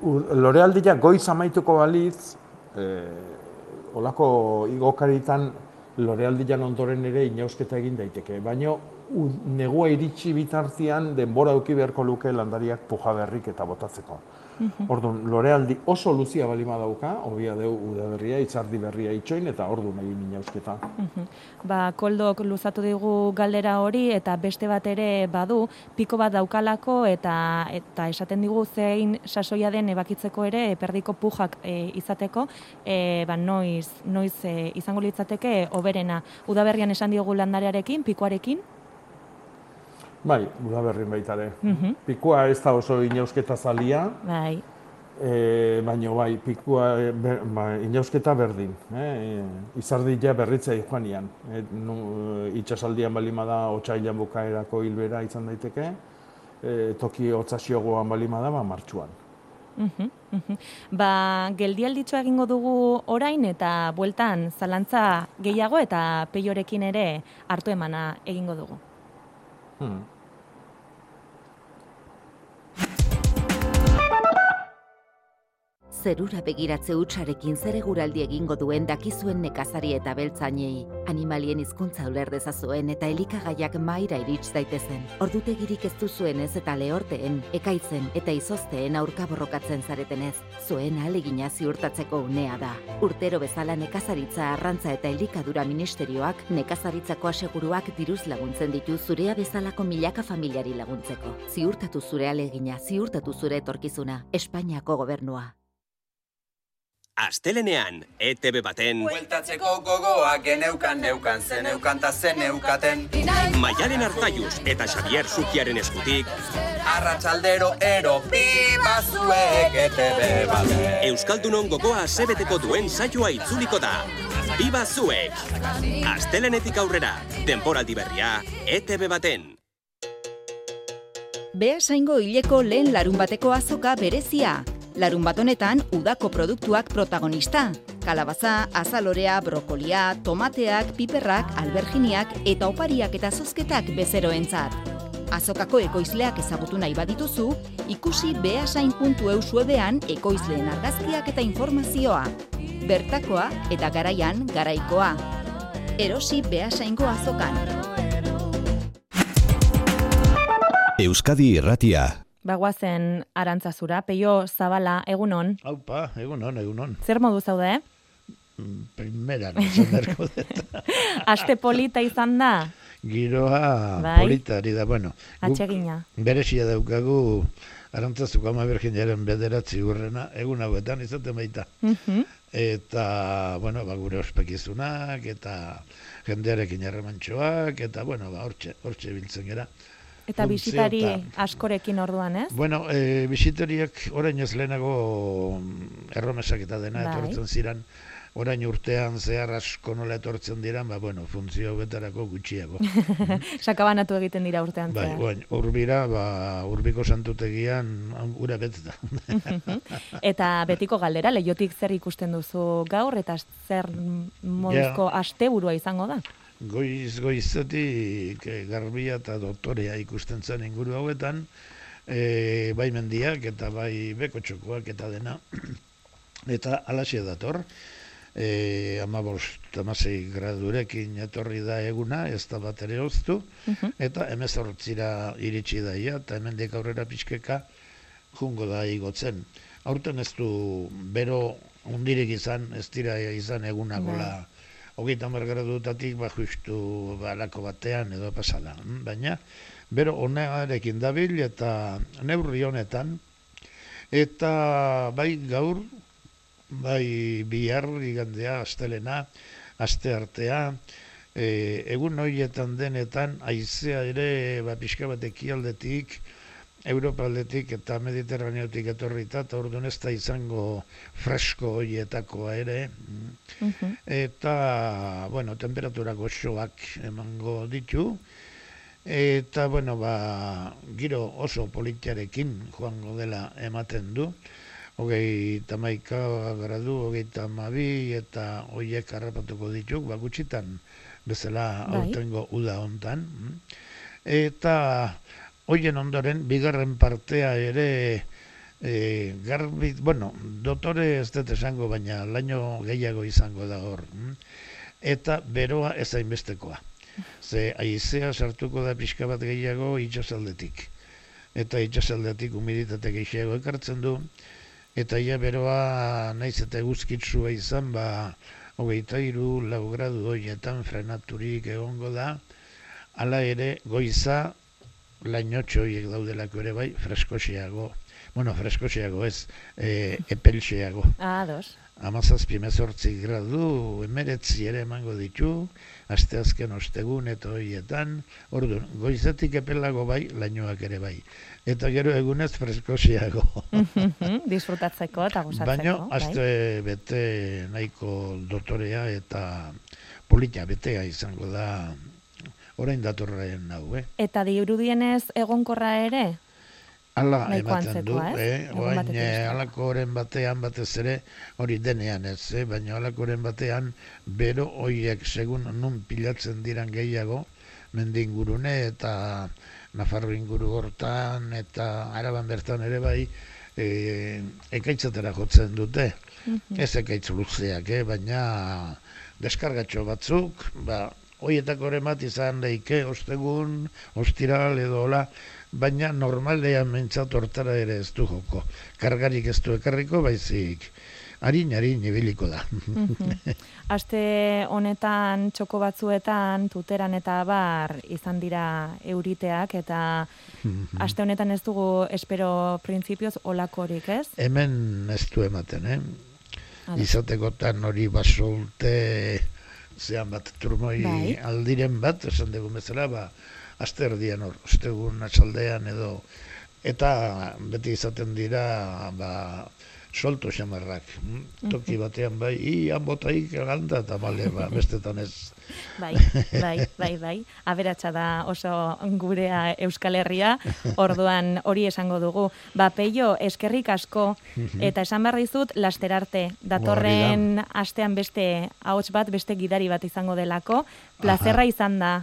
u- lorealdia goiz amaituko balitz, e, olako igokaritan lorealdian ondoren ere inausketa egin daiteke. Baina negua iritsi bitartean denbora eduki beharko luke landariak puja berrik eta botatzeko. Orduan, lorealdi oso luzia balima dauka, hobia deu udaberria, itzardi berria itxoin, eta orduan egin inausketa. Mhm. Ba, koldok luzatu digu galdera hori eta beste bat ere badu, piko bat daukalako eta eta esaten digu zein sasoia den ebakitzeko ere perdiko pujak e, izateko, e, ba, noiz, noiz e, izango litzateke oberena. Udaberrian esan diogu landarearekin, pikoarekin, Bai, udaberrin baita ere. Mhm. Pikua ez da oso inausketa zalia, bai, e, baina bai, pikua e, ber, ba, inausketa berdin. Eh? E, izardia berritzea joanian. E, nu, itxasaldian balima da, otsailan bukaerako hilbera izan daiteke, e, toki hotzasiogoan balima da, ba, martxuan. Mhm, mhm. Ba, geldialditxo egingo dugu orain eta bueltan zalantza gehiago eta peiorekin ere hartu emana egingo dugu. Hmm. Zerura begiratze utxarekin zere guraldi egingo duen dakizuen nekazari eta beltzainei. Animalien hizkuntza uler dezazuen eta elikagaiak maira irits daitezen. Ordutegirik ez duzuen ez eta lehorteen, ekaitzen eta izozteen aurka borrokatzen zaretenez. Zuen alegina ziurtatzeko unea da. Urtero bezala nekazaritza arrantza eta elikadura ministerioak nekazaritzako aseguruak diruz laguntzen ditu zurea bezalako milaka familiari laguntzeko. Ziurtatu zure alegina, ziurtatu zure etorkizuna. Espainiako gobernua. Astelenean, ETB baten Bueltatzeko gogoa geneukan neukan zeneukan ta zeneukaten Maialen Arzaiuz eta Xavier Zukiaren eskutik Arratsaldero ero piba zuek ETB baten Euskaldunon gogoa sebeteko duen saioa itzuliko da. Biba zuek! Astelenetik aurrera, denporaldi berria, ETB baten. Beasaingo hileko lehen larun bateko azoka berezia. Larun bat honetan udako produktuak protagonista. Kalabaza, azalorea, brokolia, tomateak, piperrak, alberginiak eta opariak eta zozketak bezeroentzat. Azokako ekoizleak ezagutu nahi badituzu, ikusi beasain.eus webean ekoizleen argazkiak eta informazioa. Bertakoa eta garaian garaikoa. Erosi beasaingo azokan. Euskadi Irratia. Bagoazen arantzazura, peio zabala, egunon. Haupa, egunon, egunon. Zer modu zaude? Primera, nizan berko dut. Aste polita izan da? Giroa Bai. polita ari da, bueno. guk Atsegina. Berezia daukagu arantzazuko ama berginaren bederatzi urrena, egun hauetan izaten baita. Mhm. Eta, bueno, ba, gure ospekizunak, eta jendearekin harremantxoak, eta, bueno, ba, hortxe, hortxe biltzen gera. Eta eta- askorekin orduan, ez? Bueno, e, bisitariak orain ez lehenago mm, erromesak eta dena Bai. etortzen ziren, orain urtean zehar asko nola etortzen diran, ba, bueno, funtzio betarako gutxiago. Sakabanatu egiten dira urtean bai, zehar. orain, urbira, ba, urbiko santutegian hau, ura betz da. Eta betiko galdera, leiotik zer ikusten duzu gaur, eta zer moduzko asteburua izango da? Goiz, goizetik eh, garbia eta doktorea ikusten zen inguru hauetan, e, bai mendiak eta bai bekotxokoak eta dena, eta alaxia dator, e, amabost, amasei gradurekin etorri da eguna, ez da bat ere oztu, eta emezortzira iritsi daia, eta hemendik aurrera pixkeka jungo da igotzen. Aurten ez du bero undirik izan, ez dira izan egunagola Bai. Hogeita hamar gradutatik ba justu balako batean edo pasala. mm, Baina, bero honarekin dabil eta neurri honetan, eta bai gaur, bai bihar igandea, astelena, aste artea, e, egun horietan denetan, aizea ere, ba, pixka bat ekialdetik, Europa aldetik eta Mediterraneotik etorrita, eta orduan ez da izango fresko horietakoa ere, mm. eta, bueno, temperatura goxoak emango ditu, eta, bueno, ba, giro oso politiarekin joango dela ematen du, hogei tamaika gradu, hogei tamabi, eta hoiek harrapatuko dituk, ba, gutxitan bezala Bai. aurtengo uda hontan. Eta hoien ondoren, bigarren partea ere, e, garbi, bueno, dotore ez dut esango, baina laino gehiago izango da hor. mm. Eta beroa ez hainbestekoa. Ze aizea sartuko da pixka bat gehiago itxasaldetik. Eta itxasaldetik humiditate gehiago ekartzen du. Eta ia beroa naiz eta eguzkitsua izan, ba, hogeita iru, lau gradu horietan frenaturik egongo da. Hala ere, goiza, lainotxo horiek daudelako ere bai, freskoxeago. Bueno, freskoxeago ez, e, epelxeago. Ah, dos. Amazazpi mezortzi gradu, emeretzi ere emango ditu, asteazken ostegun eta horietan, orduan, goizetik epelago bai, lainoak ere bai. Eta gero egunez freskoxeago. Mhm, Disfrutatzeko eta gozatzeko. Baina, bai. aste bete nahiko dotorea eta polita betea izango da orain datorren hau, eh? Eta dirudienez egonkorra ere? Ala ematen du, eh? Oain, eh, alakoren batean batez ere, hori denean ez, eh? baina alakoren batean, bero hoiek segun nun pilatzen diran gehiago, mendi ingurune eta Nafarro inguru hortan eta Araban bertan ere bai, e, ekaitzatera jotzen dute. Mhm. Ez ekaitz luzeak, eh? baina deskargatxo batzuk, ba, hoietako ere bat izan leike, ostegun, ostiral edo hola, baina normalean mentzat hortara ere ez du joko. Kargarik ez du ekarriko, baizik, harin, harin, ibiliko da. Mhm. Aste honetan txoko batzuetan tuteran eta bar izan dira euriteak eta aste honetan ez dugu espero printzipioz olakorik, ez? Hemen ez du ematen, eh? Izatekotan hori baso urte zean bat turmoi Bai. aldiren bat, esan dugu bezala, ba, aste erdian hor, ostegun atxaldean edo, eta beti izaten dira, ba, solto xamarrak. mm? Toki batean bai, i, han botaik galanta, eta bale, ba, bestetan ez. Bai, bai, bai, bai. Aberatsa da oso gurea Euskal Herria, orduan hori esango dugu. Ba, peio, eskerrik asko, eta esan behar dizut, lasterarte. Datorren astean beste ahots bat, beste gidari bat izango delako. Plazerra izan da.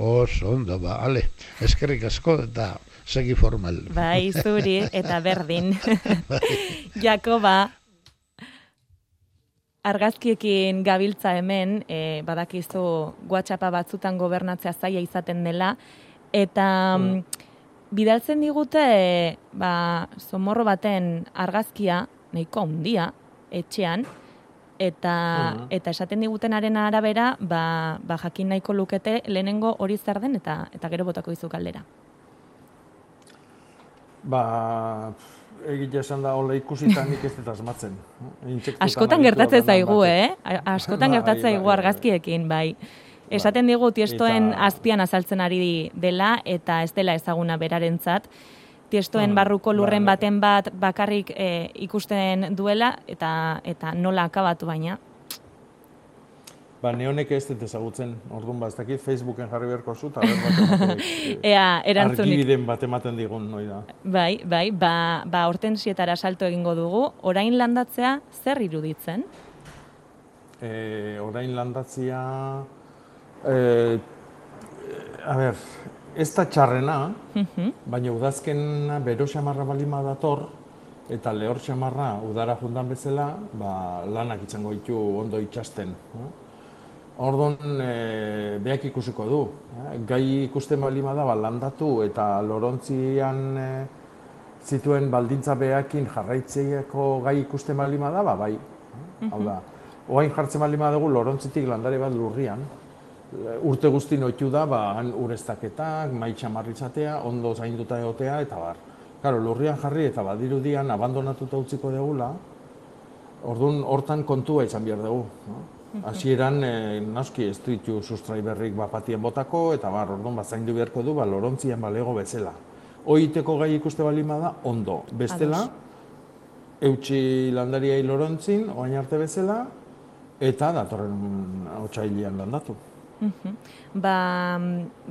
Oso, ondo, ba, ale, eskerrik asko, eta segi formal. Bai, zuri, eta berdin. Jakoba, argazkiekin gabiltza hemen, e, badakizu WhatsAppa batzutan gobernatzea zaila izaten dela, eta mm. bidaltzen digute, e, ba, somorro baten argazkia, nahiko handia, etxean, eta, Mhm. eta esaten digutenaren arabera, ba, ba jakin nahiko lukete lehenengo hori zer den, eta, eta gero botako dizu galdera. Ba, egia esan da, hola ikusita nik ez dut asmatzen. Askotan gertatzen zaigu, eh? Askotan Bai, gertatzen bai, zaigu bai. argazkiekin, bai. Esaten digu tiestoen Eta- azpian azaltzen ari dela eta ez dela ezaguna berarentzat. Tiestoen Mm, barruko lurren baten bat bakarrik eh, ikusten duela eta eta nola akabatu baina. Ba, ne honek ez dut ezagutzen, orduan ba, ez dakit Facebooken jarri beharko zu, eta Ea, erantzunik. Argibiden bat ematen digun, noi da. Bai, bai, ba, ba hortensietara salto egingo dugu. Orain landatzea zer iruditzen? E, orain landatzia... E, a ber, ez da txarrena, baina udazkena bero xamarra balima dator, eta lehor xamarra udara jundan bezala, ba, lanak itxango ditu ondo itxasten. no? Orduan, e, beak ikusiko du. Gai ikusten balima da, ba, landatu eta lorontzian e, zituen baldintza beakin jarraitzeko gai ikusten balima da, ba, bai. Hau da, oain jartzen balima dugu lorontzitik landare bat lurrian, urte guzti noitu da, ba, han ureztaketak, maitxa marritzatea, ondo zainduta egotea, eta bar. Claro, lurrian jarri eta badirudian abandonatuta utziko degula, orduan hortan kontua izan behar dugu. No? Hasieran e, naski ez ditu sustrai berrik bapatien botako, eta bar, orduan ba, zaindu beharko du, ba, lorontzian balego bezala. Hoiteko gai ikuste balima da, ondo. Bestela, eutxi landariai lorontzin, oain arte bezala, eta datorren otsailean landatu. Mhm. Ba,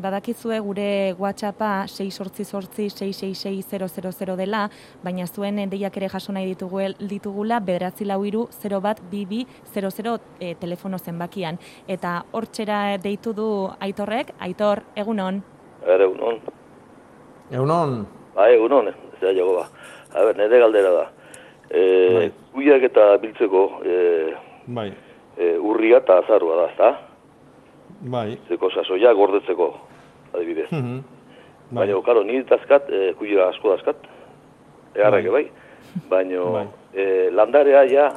badakizue gure WhatsAppa 688-666-000 dela, baina zuen deiak ere jaso nahi ditugu, ditugula, bederatzi lau iru 0 bat bibi 00 e, telefono zenbakian. Eta hortxera deitu du Aitorrek, Aitor, egunon. Ere, egunon. Egunon, Bai, egunon, ez da jago ba. A ber, nire galdera da. E, Bai. Kuiak eta biltzeko e, bai, e, urria eta azarua da, ezta? Bai. Zeko sasoia gordetzeko, adibidez. Mhm. Baina, karo, ni dazkat, e, kuia asko dazkat, egarrake bai. Baina, Bai. e, landarea ja,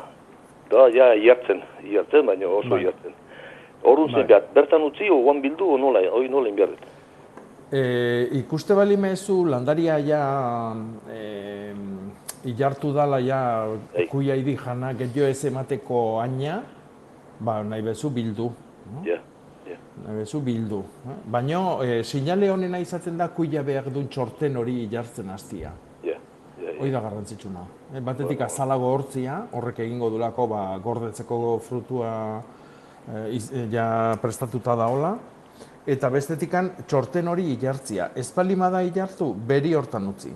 da, ja, iartzen, iartzen, baina oso Bai. iartzen. Horun Bai. zen behar, bertan utzi, oguan bildu, o nola, hoi nola inbiarret. E, ikuste bali mezu landaria ja e, ilartu dala ja kuia idi jana gehiago ez emateko aina, ba, nahi bezu bildu. no? Ja, bezu bildu. eh? Baina e, sinale honena izaten da kuia behar duen txorten hori ilartzen hastia. Ja, ja, ja. Hoi da garrantzitsuna. E, batetik azalago hortzia, horrek egingo dulako ba, gordetzeko frutua e, iz, e, ja prestatuta daola. Eta bestetikan txorten hori ilartzia. Ez palima da ilartu, beri hortan utzi.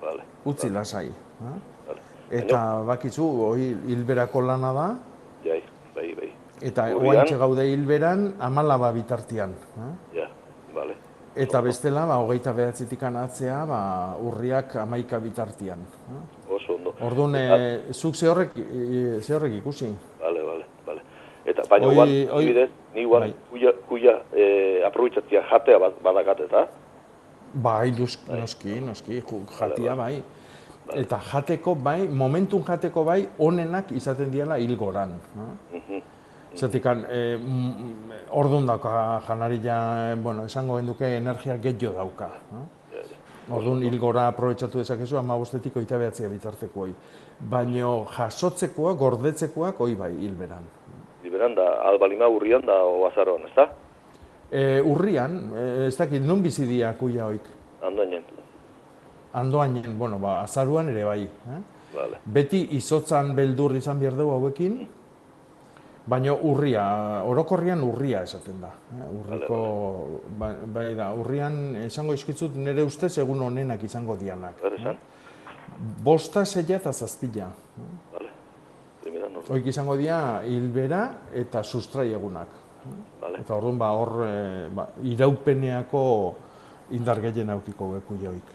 Vale. Utzi lasai. ha? Vale. Eta bakizu, hori hilberako lana da. Eta oaintxe gaude hilberan, amalaba bitartian. ha? Ja, vale. Eta bestela, ba, hogeita behatzitik atzea, ba, urriak amaika bitartian. ha? Oso ondo. Orduan, e, zuk ze horrek, e, ze horrek ikusi. Bale, bale, bale. Eta baina Hoi- guan, adibidez, ni guan, bai. kuia, kuia eh, aprobetsatzea jatea bat, badakat, eta? Bai, dus, noski, noski, ju- jatia bai. Eta jateko bai, momentun jateko bai, onenak izaten diela hilgoran. No? Mhm. Zatik, e, orduan dauka janaria, bueno, esango genduke energia gehiago dauka. No? Orduan hilgora aprobetsatu dezakezu, ama bostetik oita behatzea bitartekoa. Baina jasotzekoa, gordetzekoak, hoi bai, hilberan. Liberan da, albalima urrian da, o azaroan, ez da? E, urrian, e, ez dakit, non bizi dira kuia hoik? Andoainen. Andoainen, bueno, ba, azaruan ere bai. Eh? Vale. Beti izotzan beldur izan behar dugu hauekin, baina urria, orokorrian urria esaten da. Eh? Urriko, ba, bai da, urrian esango izkitzut nire ustez egun honenak izango dianak. Zer esan? Bosta, zeia eta zazpila. Vale. Hoik izango dira hilbera eta sustrai egunak. Vale. Eta orduan ba, hor eh, ba, iraupeneako indar gehien aukiko beku joik.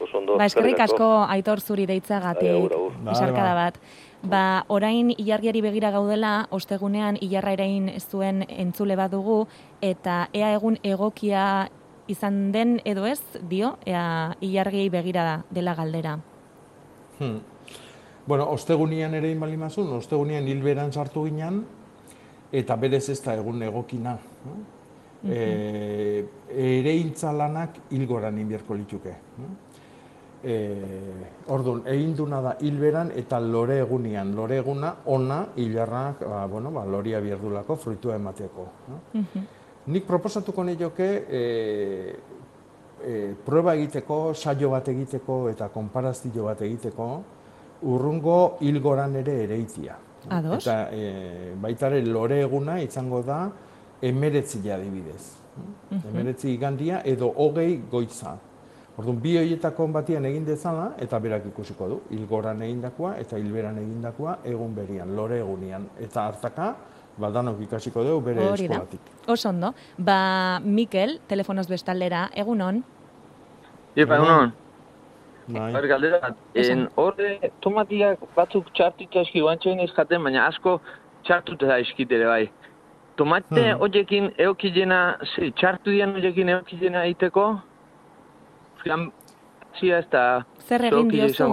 Ba, eskerrik asko aitor zuri deitzagatik, Ai, agur, agur. besarkada Bai, bat. Ba, orain ilargiari begira gaudela, ostegunean ilarra erain zuen entzule bat dugu, eta ea egun egokia izan den edo ez, dio, ea ilargiei begira dela galdera. Hmm. Bueno, ostegunian ere inbalimazun, ostegunian hilberan sartu ginen, eta berez ez da egun egokina. no? E, ere lanak hilgoran inbierko lituke. no? E, orduan, egin duna da hilberan eta lore egunian. Lore eguna, ona, hilarrak, ba, bueno, ba, loria bierdulako, fruitua emateko. no? Nik proposatuko nioke e, e, prueba egiteko, saio bat egiteko eta konparazio bat egiteko, urrungo hilgoran ere ereitia. Ados. Eta e, baitare lore eguna izango da emeretzi adibidez. Mhm. Emeretzi igandia edo hogei goitza. Orduan, bi horietako batian egin dezala eta berak ikusiko du. Hilgoran egindakoa eta hilberan egindakoa egun berian, lore egunian. Eta hartaka, badanok ikasiko dugu bere Hori eskolatik. Oso ondo. Ba, Mikel, telefonoz bestaldera, egunon. Iepa, egunon. Bai. Bar, galdera bat. Horre, tomatiak batzuk txartuta eski guantxoen ez jaten, baina asko txartuta da eskit ere bai. Tomate Hmm. horiekin eokilena, txartu dian horiekin eokilena egiteko, Fian, zia ez da... Zer egin diozu?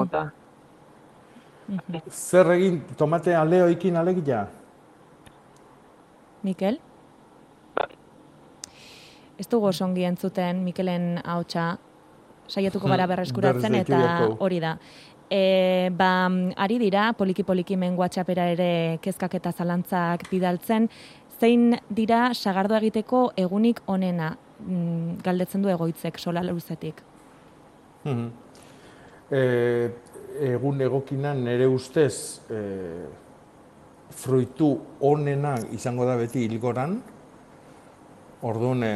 Zer egin tomate aleoikin alegia? Mikel? Ez dugu oso ongi entzuten Mikelen ahotsa saiatuko gara berreskuratzen eta hori da. E, ba, ari dira, poliki-poliki men WhatsAppera ere kezkak eta zalantzak bidaltzen, zein dira sagardo egiteko egunik onena mm, galdetzen du egoitzek sola luzetik. Mhm. E, egun egokina nire ustez e, fruitu onena izango da beti hilgoran, orduan e,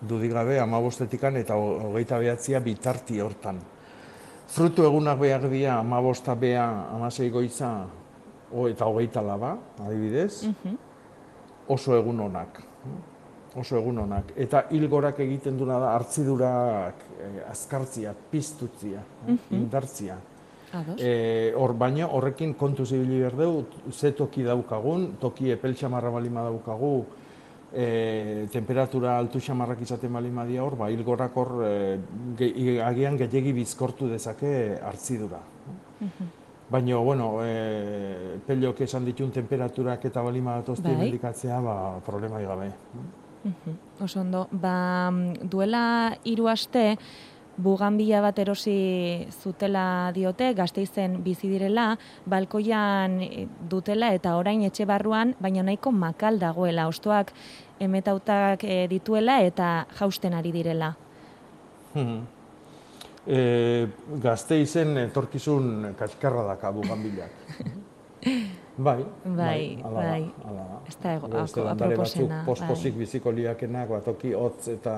dudigabe amabostetikan eta ho- hogeita behatzia bitarti hortan. Frutu egunak behar dira amabosta bea amasei goitza o, eta hogeita laba, adibidez, oso egun onak. Oso egun onak. Eta hilgorak egiten duna da hartzidurak eh, azkartzia, piztutzia, eh, Mhm. indartzia. Ados. E, hor baina horrekin kontu zibili behar ze toki daukagun, toki epel xamarra balima daukagu, e, temperatura altu xamarrak izaten balima dia hor, ba, hilgorak hor e, ge, agian gehiagi bizkortu dezake hartzidura. Baina, bueno, e, pelok esan ditun temperaturak eta balima datozti Bai. ba, problema gabe. Oso ondo. Ba, mm, duela hiru aste, buganbila bat erosi zutela diote, gazteizen bizi direla, balkoian eh, dutela eta orain etxe barruan, baina nahiko makal dagoela, ostoak emetautak eh, dituela eta jausten ari direla. Mhm. E, gazteizen etorkizun kaskarra daka buganbilak. Bai, Bai, da, bai. hala da. Ez da ego- aproposena, batzuk pospozik bai. biziko liakenak, batoki hotz eta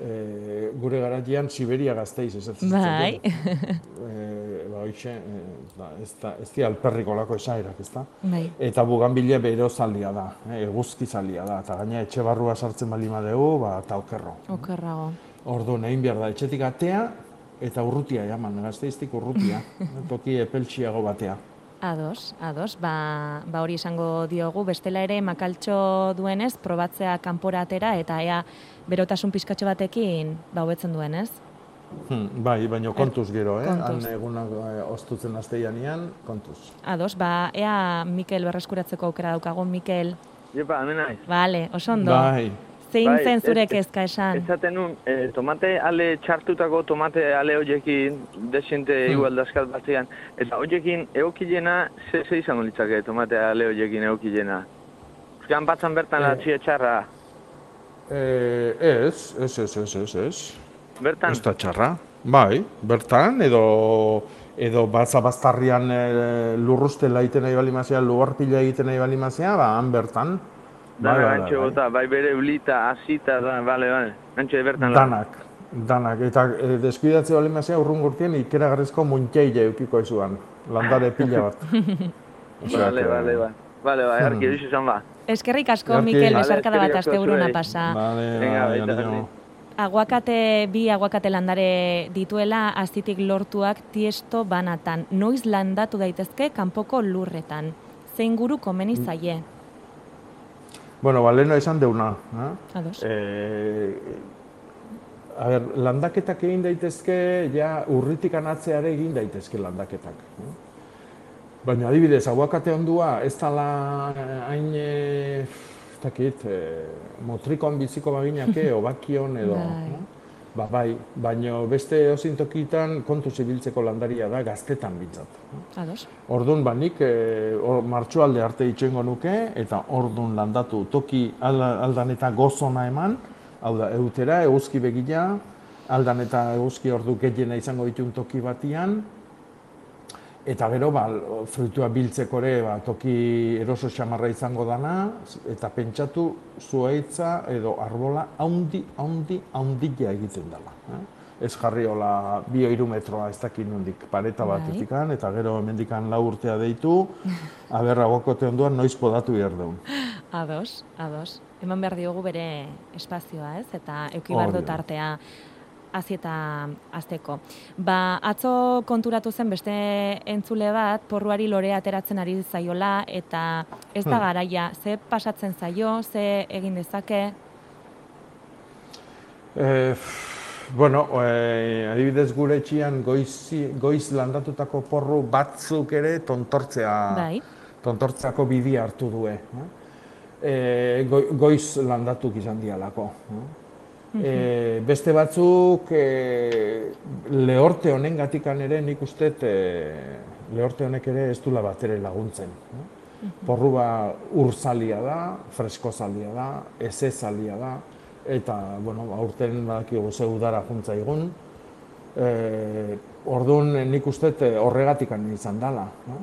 e, gure garatian Siberia gazteiz esatzen Bai. e, ba, hoxe, e, ba, ez, da, ez di alperriko lako esairak, ez da? Bai. Eta bugambile bero zalia da, eh, eguzki zalia da, eta gaina etxe barrua sartzen bali madeu, ba, eta okerro. Okerrago. Orduan, egin behar da, etxetik atea, eta urrutia jaman, gazteiztik urrutia, toki epeltsiago batea. Ados, ados, ba, ba hori esango diogu, bestela ere makaltxo duenez, probatzea kanpora atera eta ea berotasun pizkatxo batekin ba hobetzen duenez. Hmm, bai, baina kontuz gero, eh? Kontuz. Han egunak eh, ostutzen asteianean, kontuz. Ados, ba ea Mikel berreskuratzeko aukera daukagu, Mikel. Jepa, hemen naiz. Vale, oso ondo. Bai. Zein Bai, zen zure ez- ez- kezka esan? Esaten nun, eh, tomate ale txartutako tomate ale hoiekin, desente Hmm. igual dazkat batzean, eta hoiekin eokilena, ze, ze izango litzake tomate ale hoiekin eokilena? Uzkan batzan bertan Eh. latxia txarra, Eh, ez, ez, ez, ez, ez, ez. bertan? Ez da txarra. Bai, bertan, edo edo batza baztarrian e, lurrustela egiten nahi balimazia, lugarpila egiten nahi balimazia, ba, han bertan. Da, Bai, bai. bota, bai bere ulita, azita, da, bale, bale. Gantxe bertan. la- Danak, danak. Eta e, deskuidatze balimazia urrun gurtien ikeragarrizko muntxeile eukiko ezuan. Landare pila bat. Osea Bale, que- bale, bale. Bale, bai, argi, Hmm. horixe izan ba. Eskerrik asko. Mikel, besarkada bat aste buruna pasa. Anio. berdin. Aguakate, bi aguakate landare dituela, azitik lortuak tiesto banatan. Noiz landatu daitezke kanpoko lurretan. Zein guru komeni zaie. Bueno, ba, leheno esan deuna. Eh? Ados. Eh, a ber, landaketak egin daitezke, ja urritik anatzeare egin daitezke landaketak. eh? Baina adibidez, aguakate ondua ez dala eh, hain, eh, ez dakit, eh, motrikon biziko baginake, o bakion edo. Eh? Ba, bai, baina beste ozintokitan kontu zibiltzeko landaria da gaztetan bintzat. Ados. Orduan, ba, nik e, or, martxoalde arte itxoingo nuke, eta orduan landatu toki alda- aldan eta gozona eman, hau da, eutera, eguzki begila, aldan eta eguzki ordu gehiena izango ditun toki batian, eta gero, ba, fruitua biltzeko ere, ba, toki eroso xamarra izango dana, eta pentsatu zuaitza edo arbola haundi, haundi, haundia egiten dela. Eh? Ez jarri hola bi hiru metroa ez dakit nondik pareta Bai. batetikan, eta gero hemendikan lau urtea deitu, aber agokote onduan noiz podatu behar deun. Ados, ados. Eman behar diogu bere espazioa, ez? Eta euki behar Hasi eta azteko. Ba, atzo konturatu zen beste entzule bat, porruari lore ateratzen ari zaiola, eta ez da Hmm. garaia, ze pasatzen zaio, ze egin dezake, E, bueno, e, adibidez gure etxian goizi, goiz landatutako porru batzuk ere tontortzea, bai, tontortzeako bidia hartu due. eh? E, goi, goiz landatuk izan dialako. eh? E, beste batzuk e, lehorte honen gatikan ere nik uste e, lehorte honek ere ez dula bat ere laguntzen. eh? Porrua urzalia da, freskozalia da, ezezalia da, eta, bueno, aurten badakigu ze udara juntza egun. E, orduan nik uste horregatikan izan dala. No?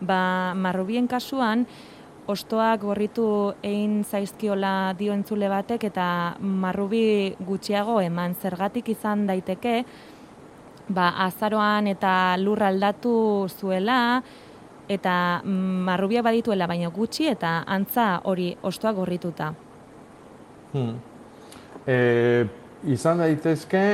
Ba, marrubien kasuan, ostoak gorritu egin zaizkiola dio entzule batek eta marrubi gutxiago eman zergatik izan daiteke, ba, azaroan eta lur aldatu zuela, eta marrubia badituela baina gutxi eta antza hori ostoak gorrituta. Hmm. E, izan daitezke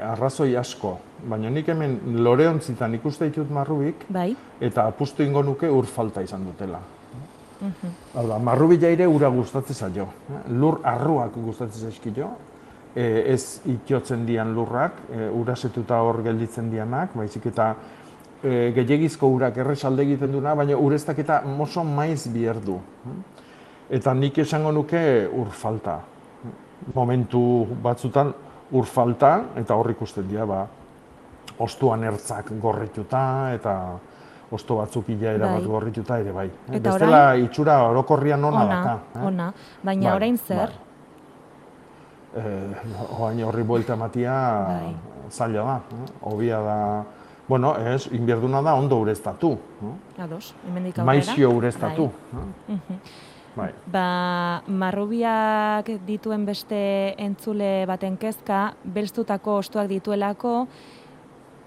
arrazoi asko, baina nik hemen loreontzitan ikuste ditut marrubik, Bai? eta apustu ingo nuke ur falta izan dutela. Mhm. Hau da, marrubi jaire ura gustatzen zaio. Lur arruak gustatzen zaizkio, e, ez itiotzen dian lurrak, e, urasetuta hor gelditzen dianak, baizik eta e, gehiagizko urak errez alde egiten duna, baina ureztak eta moso maiz bihar du. Eta nik esango nuke ur falta. Momentu batzutan ur falta, eta hor ikusten dira, ba, ostuan ertzak gorrituta, eta osto batzuk ilaera Bai. bat gorrituta ere bai. Eta Bestela orain- itxura orokorrian ona, Ona, daka. eh? ona. Baina Bai, orain zer? Eh, oain horri buelta ematia Bai. zaila da. Eh? Hobia da, bueno, ez, inberduna da ondo ureztatu. Eh? Ados, hemendik aurrera. Maizio ureztatu. Bai. eh? Mhm. Bai. Ba, marrubiak dituen beste entzule baten kezka, belztutako ostuak dituelako,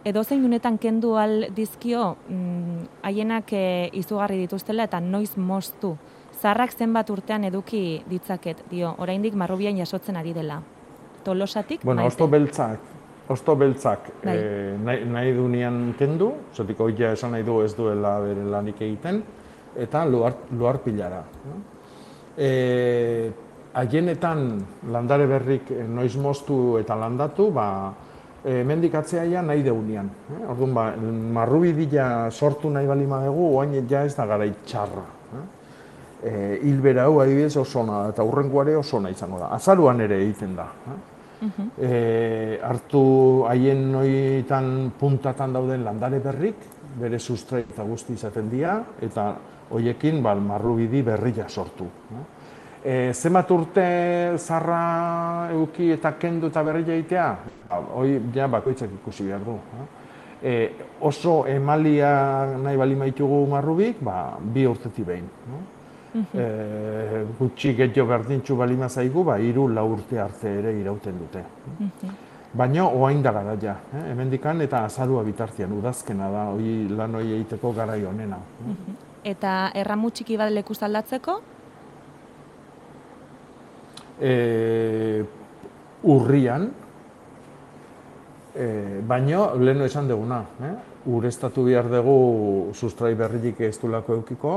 edozein unetan kendu al dizkio mm, haienak e, izugarri dituztela eta noiz moztu. Zarrak zenbat urtean eduki ditzaket, dio, oraindik marrubian jasotzen ari dela. tolosatik Bueno, maite. osto beltzak, osto beltzak Bai. eh, nahi, nahi dunean kendu, zotik hoia esan nahi du ez duela bere lanik egiten, eta luar, luar pilara. E, haienetan landare berrik eh, noiz moztu eta landatu, ba, e, mendikatzea ja nahi deunean. Eh? Orduan, ba, marrubidila sortu nahi balima dugu, oain ja ez da gara txarra. Eh? E, hilbera hau adibidez oso da, eta hurrengoare oso ona izango da. Azaruan ere egiten da. Eh? e, hartu haien noitan puntatan dauden landare berrik, bere sustrai eta guzti izaten dira, eta hoiekin bal, marrubidi berria sortu. E, zenbat urte zarra euki eta kendu eta berria egitea, Ba, hoi ja bakoitzak ikusi behar du. E, oso emalia nahi bali maitugu marrubik, ba, bi urtetik behin. No? e, gutxi gehiago berdintxu balima zaigu, ba, iru lau urte arte ere irauten dute. Baina oain da gara ja, eh? hemendikan eta azarua bitartian, udazkena da, hoi lan hoi egiteko garai honena. Eta erramu txiki bat lekuz aldatzeko, E, urrian, e, baino leheno esan duguna, eh? ureztatu behar dugu sustrai berririk ez dulako eukiko,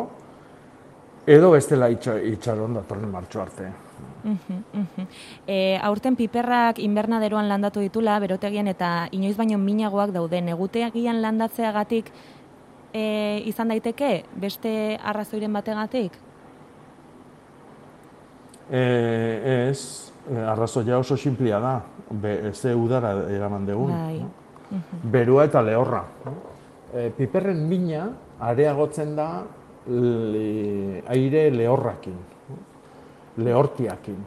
edo itxa, itxaron datorren martxo arte. Mhm. E, aurten piperrak inbernaderoan landatu ditula, berotegian eta inoiz baino minagoak daude. Negutegian landatzeagatik e, izan daiteke beste arrazoiren bategatik? E, ez, e, arrazoia oso simplia da, Be, ze udara eraman dugun. Bai. Berua eta lehorra. E, piperren mina areagotzen da le, aire lehorrakin, lehortiakin.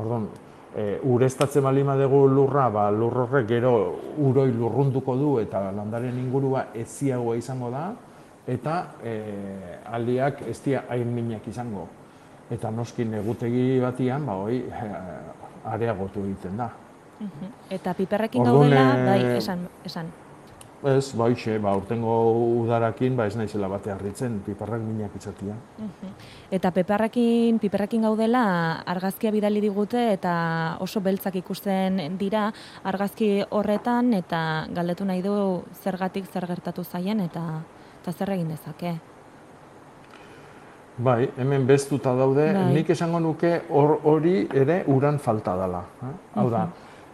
Orduan, e, ureztatzen balima dugu lurra, ba, lur horrek gero uroi lurrunduko du eta landaren ingurua eziagoa izango da, eta e, aldiak ez dira hain minak izango. Eta noski negutegi batian, ba, hoi, e, areagotu egiten da. Mhm. Eta piperrekin Orduan, gaudela, eh, bai, esan, esan. Ez, ba, hoxe, ba, urtengo udarakin, ba, ez naizela bate harritzen, piparrak minak izatia. Mhm. Eta piperrekin gaudela argazkia bidali digute eta oso beltzak ikusten dira argazki horretan eta galdetu nahi du zergatik zer gertatu zaien eta eta zer egin dezake. Bai, hemen beztuta daude, Bai. nik esango nuke hor- hori ere uran falta dela. Eh? Hau da,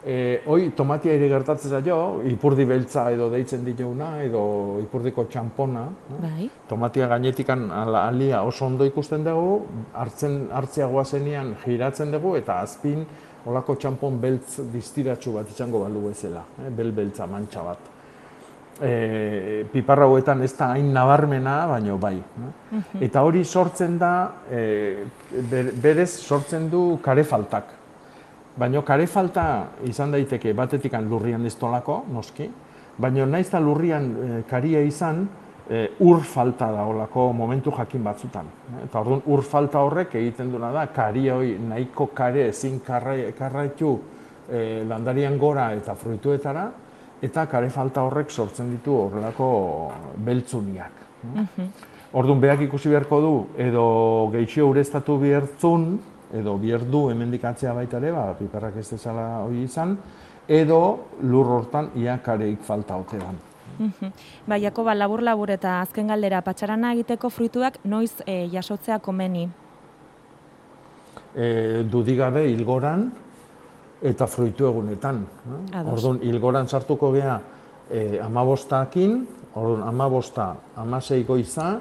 e, hoi tomatia ere gertatzen zaio, ipurdi beltza edo deitzen diteuna, edo ipurdiko txampona. eh? Bai. Tomatia gainetikan ala- alia oso ondo ikusten dugu, hartzen hartzeagoa zenean giratzen dugu, eta azpin olako txampon beltz distiratsu bat izango balu bezala, eh? bel beltza mantxa bat. E, piparra hauetan ez da hain nabarmena, baino bai. Mhm. Eta hori sortzen da, e, ber- berez sortzen du kare faltak. Baina kare falta izan daiteke batetikan lurrian ez tolako, noski, baina naiz eta lurrian e, karia izan, e, ur falta da olako momentu jakin batzutan. Eta orduan ur falta horrek egiten duena da, karia hori nahiko kare ezin karra- karraitu e, landarian gora eta fruituetara, eta kare falta horrek sortzen ditu horrelako beltzuniak. Mhm. Orduan beak ikusi beharko du, edo gehixio ureztatu behartzun, edo bierdu hemendikatzea baita ere, ba, piperrak ez dezala hori izan, edo lur hortan ia kareik falta otean. Mhm. Ba, Jakoba, labur-labur eta azken galdera, patxarana egiteko fruituak noiz e, jasotzea komeni? E, dudigabe hilgoran eta fruitu egunetan. eh? Orduan, hilgoran sartuko gea e, amabostakin, orduan amabosta, amasei goiza,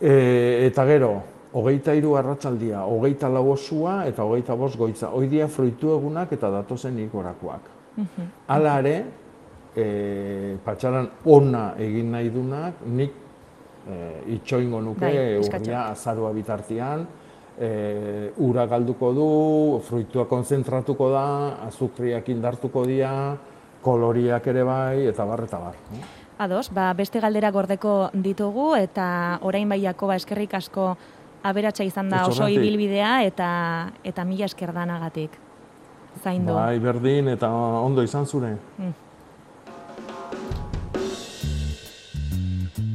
e, eta gero, hogeita hiru arratsaldia, hogeita lau osua eta hogeita bost goitza. Hoi dia fruitu egunak eta datozen hilgorakoak. Mhm. Hala ere, e, patxaran ona egin nahi dunak, nik e, itxoingo nuke eskatxo. urria azarua bitartean, e, ura galduko du, fruitua konzentratuko da, azukriak indartuko dira, koloriak ere bai, eta bar, eta bar. Ados, ba, beste galdera gordeko ditugu eta orain bai Jakoba eskerrik asko aberatsa izan da oso ibilbidea eta eta mila esker danagatik. Zaindu. Bai, berdin, eta ondo izan zure. Mm.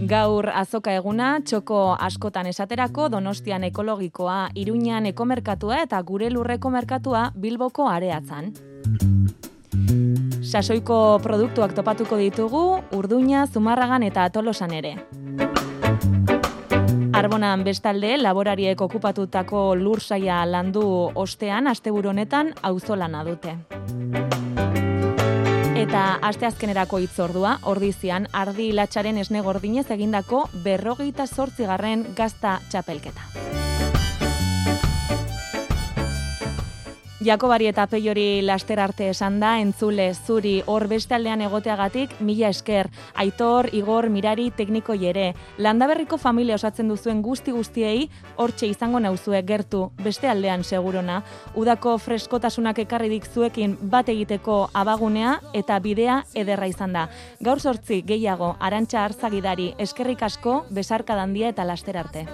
Gaur azoka eguna, txoko askotan esaterako, donostian ekologikoa, iruñan ekomerkatua eta gure lurreko merkatua bilboko areatzan. Sasoiko produktuak topatuko ditugu, urduña, zumarragan eta atolosan ere. Arbonan bestalde, laborariek okupatutako lursaia landu ostean, asteburu honetan auzolana dute. Eta asteazkenerako itzordua, ordizian, ardi latxaren esne gordinez egindako berrogeita sortzigarren gazta txapelketa. Jakobari eta peiori laster arte esan da, entzule zuri hor beste aldean egoteagatik, mila esker, aitor, igor, mirari, tekniko ere. Landaberriko familia osatzen duzuen guzti guztiei, hortxe izango nauzue gertu, beste aldean segurona. Udako freskotasunak ekarri dik zuekin bat egiteko abagunea eta bidea ederra izan da. Gaur sortzi gehiago, arantxa hartzagidari, eskerrik asko, besarka dandia eta laster arte.